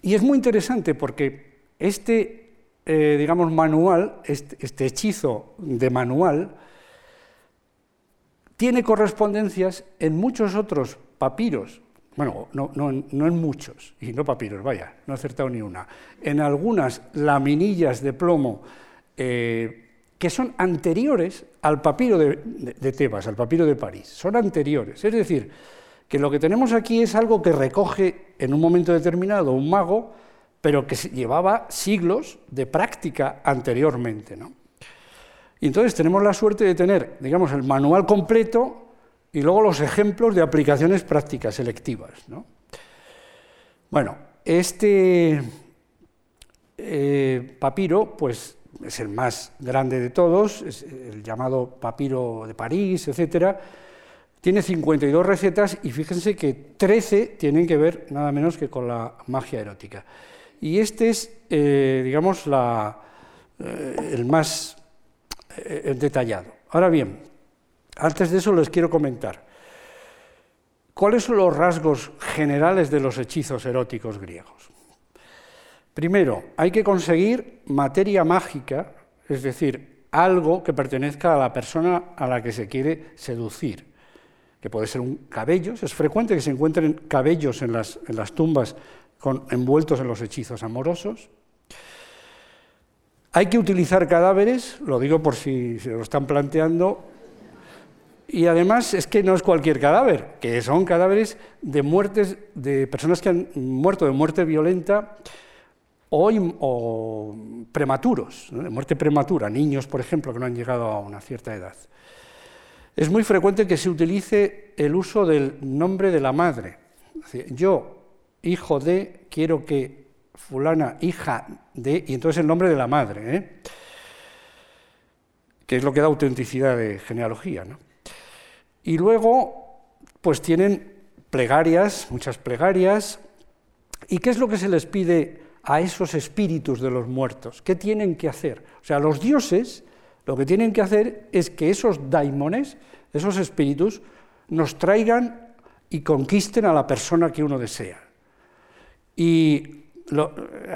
Y es muy interesante porque este, eh, digamos, manual, este, este hechizo de manual, tiene correspondencias en muchos otros papiros, bueno, no, en muchos, y no papiros, vaya, no he acertado ni una, en algunas laminillas de plomo eh, que son anteriores al papiro de, de, Tebas, al papiro de París, son anteriores. Es decir, que lo que tenemos aquí es algo que recoge en un momento determinado un mago, pero que llevaba siglos de práctica anteriormente. ¿no? Y entonces tenemos la suerte de tener, digamos, el manual completo y luego los ejemplos de aplicaciones prácticas selectivas. Bueno, este eh, papiro, pues es el más grande de todos, es el llamado papiro de París, etc. Tiene 52 recetas y fíjense que 13 tienen que ver nada menos que con la magia erótica. Y este es, eh, digamos, eh, el más eh, detallado. Ahora bien, antes de eso les quiero comentar. ¿Cuáles son los rasgos generales de los hechizos eróticos griegos? Primero, hay que conseguir materia mágica, es decir, algo que pertenezca a la persona a la que se quiere seducir, que puede ser un cabello, es frecuente que se encuentren cabellos en las, en las tumbas envueltos en los hechizos amorosos. Hay que utilizar cadáveres, lo digo por si se lo están planteando, y además es que no es cualquier cadáver, que son cadáveres de muertes de personas que han muerto de muerte violenta o, prematuros, de muerte prematura, niños, por ejemplo, que no han llegado a una cierta edad. Es muy frecuente que se utilice el uso del nombre de la madre. Yo, hijo de, quiero que fulana, hija de, y entonces el nombre de la madre, ¿eh? que es lo que da autenticidad de genealogía. Y luego, pues tienen plegarias, muchas plegarias. ¿Y qué es lo que se les pide a esos espíritus de los muertos? ¿Qué tienen que hacer? O sea, los dioses lo que tienen que hacer es que esos daimones, esos espíritus, nos traigan y conquisten a la persona que uno desea. Y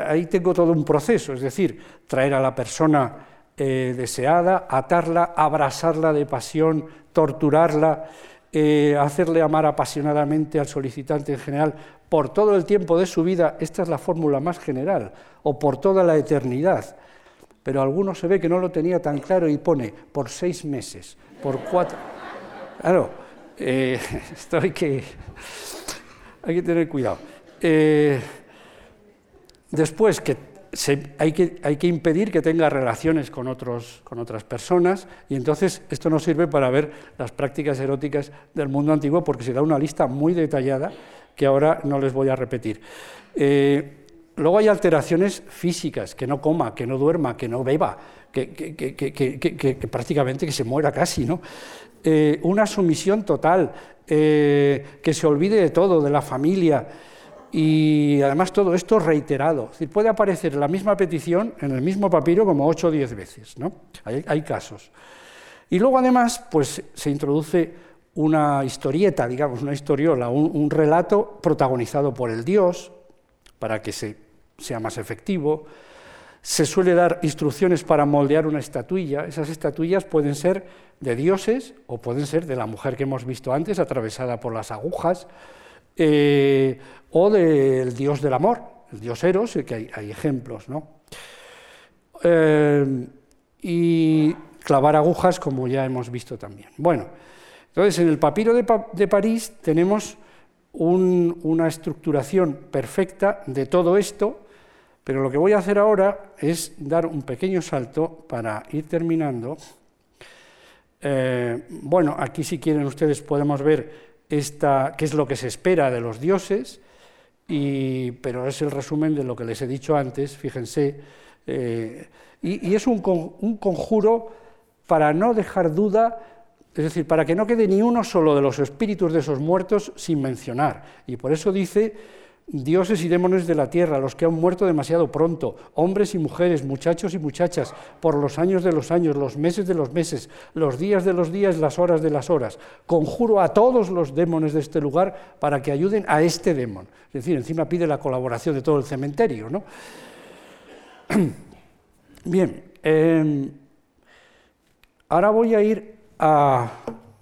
ahí tengo todo un proceso, es decir, traer a la persona eh, deseada, atarla, abrasarla de pasión, torturarla, eh, hacerle amar apasionadamente al solicitante en general por todo el tiempo de su vida, esta es la fórmula más general, o por toda la eternidad. Pero alguno se ve que no lo tenía tan claro y pone por seis meses, por cuatro. Claro, eh, esto hay que, hay que tener cuidado. Después, que hay, que, hay, que, impedir que tenga relaciones con, otros, con otras personas y entonces esto nos sirve para ver las prácticas eróticas del mundo antiguo porque se da una lista muy detallada que ahora no les voy a repetir. Eh, luego hay alteraciones físicas, que no coma, que no duerma, que no beba, que, que prácticamente que se muera casi, ¿no? Eh, una sumisión total, eh, que se olvide de todo, de la familia, y además todo esto reiterado. Es decir, puede aparecer la misma petición en el mismo papiro como 8 o 10 veces. ¿no? Hay, casos. Y luego además pues, se introduce una historieta, digamos, una historiola, un, relato protagonizado por el dios para que sea más efectivo. Se suele dar instrucciones para moldear una estatuilla. Esas estatuillas pueden ser de dioses o pueden ser de la mujer que hemos visto antes, atravesada por las agujas, eh, o del dios del amor, el dios Eros, que hay, ejemplos, ¿no? Eh, y clavar agujas, como ya hemos visto también. Bueno, entonces en el papiro de, París tenemos una estructuración perfecta de todo esto, pero lo que voy a hacer ahora es dar un pequeño salto para ir terminando. Eh, bueno, aquí si quieren ustedes podemos ver esta, qué es lo que se espera de los dioses, y, pero es el resumen de lo que les he dicho antes, fíjense, eh, y, es un, un conjuro para no dejar duda, es decir, para que no quede ni uno solo de los espíritus de esos muertos sin mencionar. Y por eso dice dioses y demonios de la tierra, los que han muerto demasiado pronto, hombres y mujeres, muchachos y muchachas, por los años de los años, los meses de los meses, los días de los días, las horas de las horas. Conjuro a todos los demonios de este lugar para que ayuden a este demonio. Es decir, encima pide la colaboración de todo el cementerio. ¿no? Bien, em, ahora voy a ir a,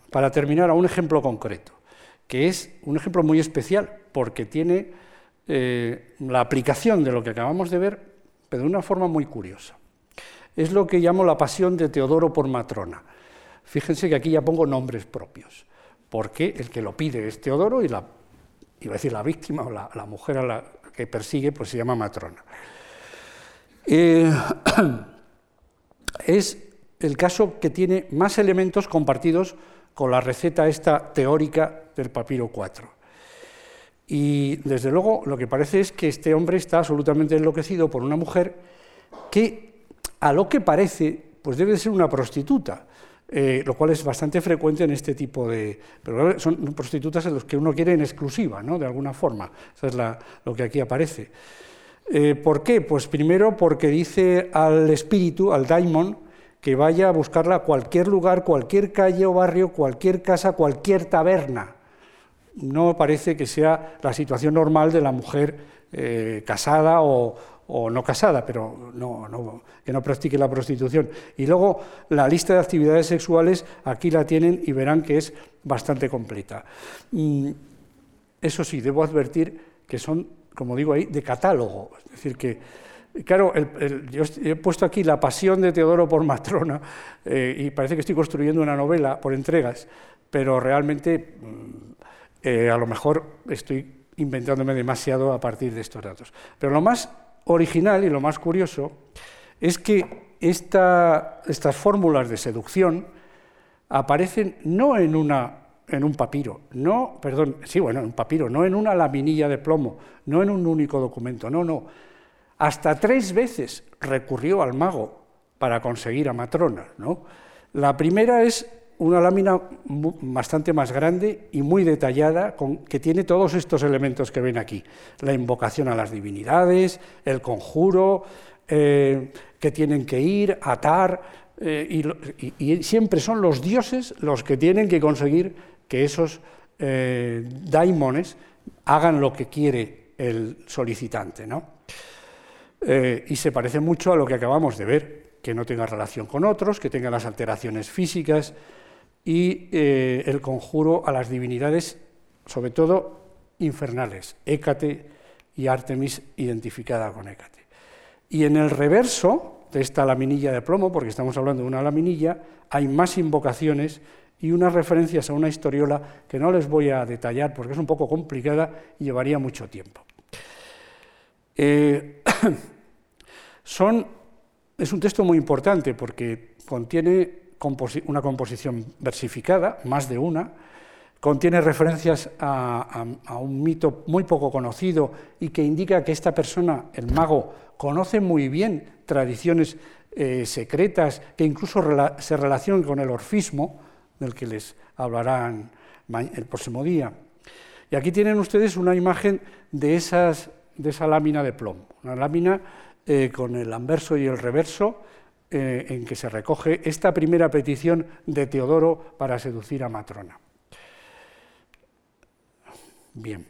para terminar a un ejemplo concreto, que es un ejemplo muy especial porque tiene eh, la aplicación de lo que acabamos de ver, pero de una forma muy curiosa. Es lo que llamo la pasión de Teodoro por Matrona. Fíjense que aquí ya pongo nombres propios, porque el que lo pide es Teodoro y la, iba a decir la víctima o la, mujer a la que persigue, pues se llama Matrona. Eh, es el caso que tiene más elementos compartidos con la receta esta teórica del papiro 4. Y desde luego lo que parece es que este hombre está absolutamente enloquecido por una mujer que, a lo que parece, pues debe de ser una prostituta. eh, lo cual es bastante frecuente en este tipo de... Pero son prostitutas en los que uno quiere en exclusiva, ¿no? de alguna forma. Eso es lo que aquí aparece. Eh, ¿Por qué? Pues primero porque dice al espíritu, al daimon, que vaya a buscarla a cualquier lugar, cualquier calle o barrio, cualquier casa, cualquier taberna. No parece que sea la situación normal de la mujer eh, casada o, o no casada, pero no, que no practique la prostitución. Y luego la lista de actividades sexuales, aquí la tienen y verán que es bastante completa. Mm, eso sí, debo advertir que son, como digo ahí, de catálogo. Es decir, que, claro, yo he puesto aquí la pasión de Teodoro por Matrona eh, y parece que estoy construyendo una novela por entregas, pero realmente mm, eh, a lo mejor estoy inventándome demasiado a partir de estos datos. Pero lo más original y lo más curioso es que estas fórmulas de seducción aparecen no en, un papiro, no, perdón, sí, bueno, en un papiro, no en una laminilla de plomo, no en un único documento, no, no. Hasta tres veces recurrió al mago para conseguir a Matrona. ¿no? La primera es una lámina bastante más grande y muy detallada, que tiene todos estos elementos que ven aquí. La invocación a las divinidades, el conjuro, eh, que tienen que ir, atar, eh, y, siempre son los dioses los que tienen que conseguir que esos eh, daimones hagan lo que quiere el solicitante. ¿no? y se parece mucho a lo que acabamos de ver, que no tenga relación con otros, que tenga las alteraciones físicas, y eh, el conjuro a las divinidades, sobre todo infernales, Hécate y Artemis identificada con Hécate. Y en el reverso de esta laminilla de plomo, porque estamos hablando de una laminilla, hay más invocaciones y unas referencias a una historiola que no les voy a detallar porque es un poco complicada y llevaría mucho tiempo. Eh, son, es un texto muy importante porque contiene una composición versificada, más de una, contiene referencias a, un mito muy poco conocido y que indica que esta persona, el mago, conoce muy bien tradiciones eh, secretas que incluso se relacionan con el orfismo, del que les hablarán el próximo día. Y aquí tienen ustedes una imagen de, esas, de esa lámina de plomo, una lámina eh, con el anverso y el reverso, eh, en que se recoge esta primera petición de Teodoro para seducir a Matrona. Bien.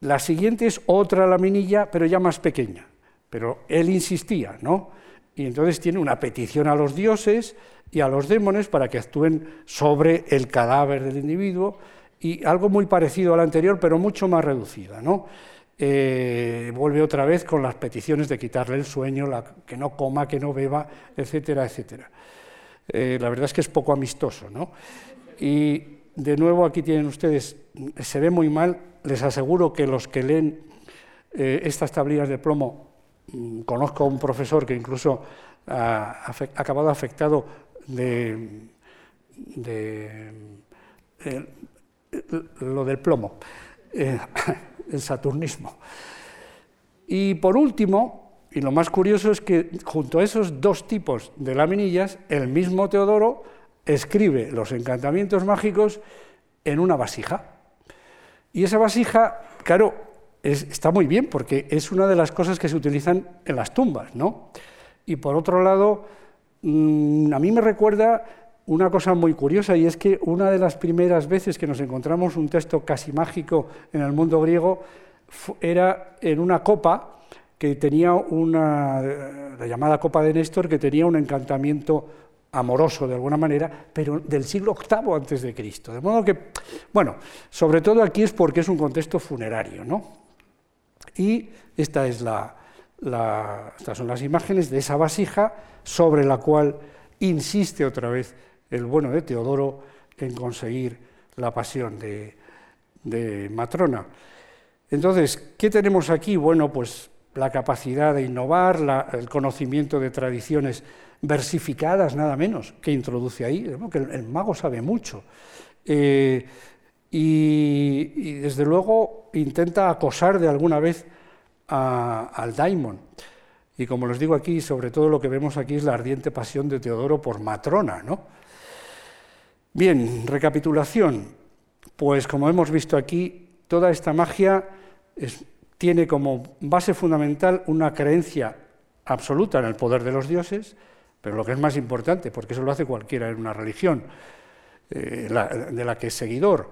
La siguiente es otra laminilla, pero ya más pequeña. Pero él insistía, ¿no? Y entonces tiene una petición a los dioses y a los demonios para que actúen sobre el cadáver del individuo y algo muy parecido al anterior, pero mucho más reducida, ¿no? Eh, vuelve otra vez con las peticiones de quitarle el sueño, que no coma, que no beba, etcétera, etcétera. Eh, la verdad es que es poco amistoso, ¿no? Y de nuevo aquí tienen ustedes, se ve muy mal, les aseguro que los que leen eh, estas tablillas de plomo, mm, conozco a un profesor que incluso ha, acabado afectado de, lo del plomo el saturnismo. Y por último, y lo más curioso es que junto a esos dos tipos de laminillas, el mismo Teodoro escribe los encantamientos mágicos en una vasija. Y esa vasija, claro, está muy bien porque es una de las cosas que se utilizan en las tumbas, ¿no? Y por otro lado, mm, a mí me recuerda una cosa muy curiosa y es que una de las primeras veces que nos encontramos un texto casi mágico en el mundo griego era en una copa que tenía una, la llamada copa de Néstor, que tenía un encantamiento amoroso de alguna manera, pero del siglo VIII antes de Cristo. De modo que, bueno, sobre todo aquí es porque es un contexto funerario, ¿no? Y esta es la, estas son las imágenes de esa vasija sobre la cual insiste otra vez el bueno de Teodoro en conseguir la pasión de, Matrona. Entonces, ¿qué tenemos aquí? Bueno, pues la capacidad de innovar, el conocimiento de tradiciones versificadas, nada menos, que introduce ahí, el, mago sabe mucho. Eh, y, desde luego intenta acosar de alguna vez al daimon. Y como les digo aquí, sobre todo lo que vemos aquí es la ardiente pasión de Teodoro por Matrona. ¿no? Bien, recapitulación. Pues como hemos visto aquí, toda esta magia tiene como base fundamental una creencia absoluta en el poder de los dioses, pero lo que es más importante, porque eso lo hace cualquiera en una religión eh, de la que es seguidor,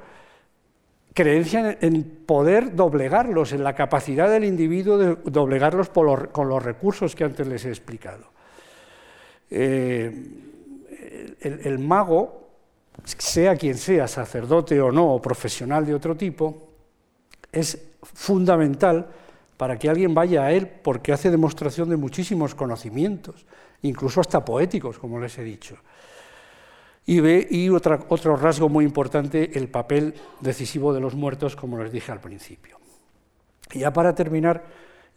creencia en poder doblegarlos, en la capacidad del individuo de doblegarlos con los recursos que antes les he explicado. Eh, el, mago, sea quien sea, sacerdote o no, o profesional de otro tipo, es fundamental para que alguien vaya a él porque hace demostración de muchísimos conocimientos, incluso hasta poéticos, como les he dicho. Y otro rasgo muy importante, el papel decisivo de los muertos, como les dije al principio. Y ya para terminar,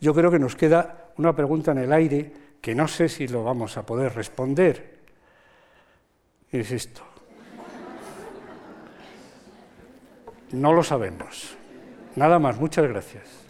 yo creo que nos queda una pregunta en el aire que no sé si lo vamos a poder responder. Es esto. No lo sabemos. Nada más, muchas gracias.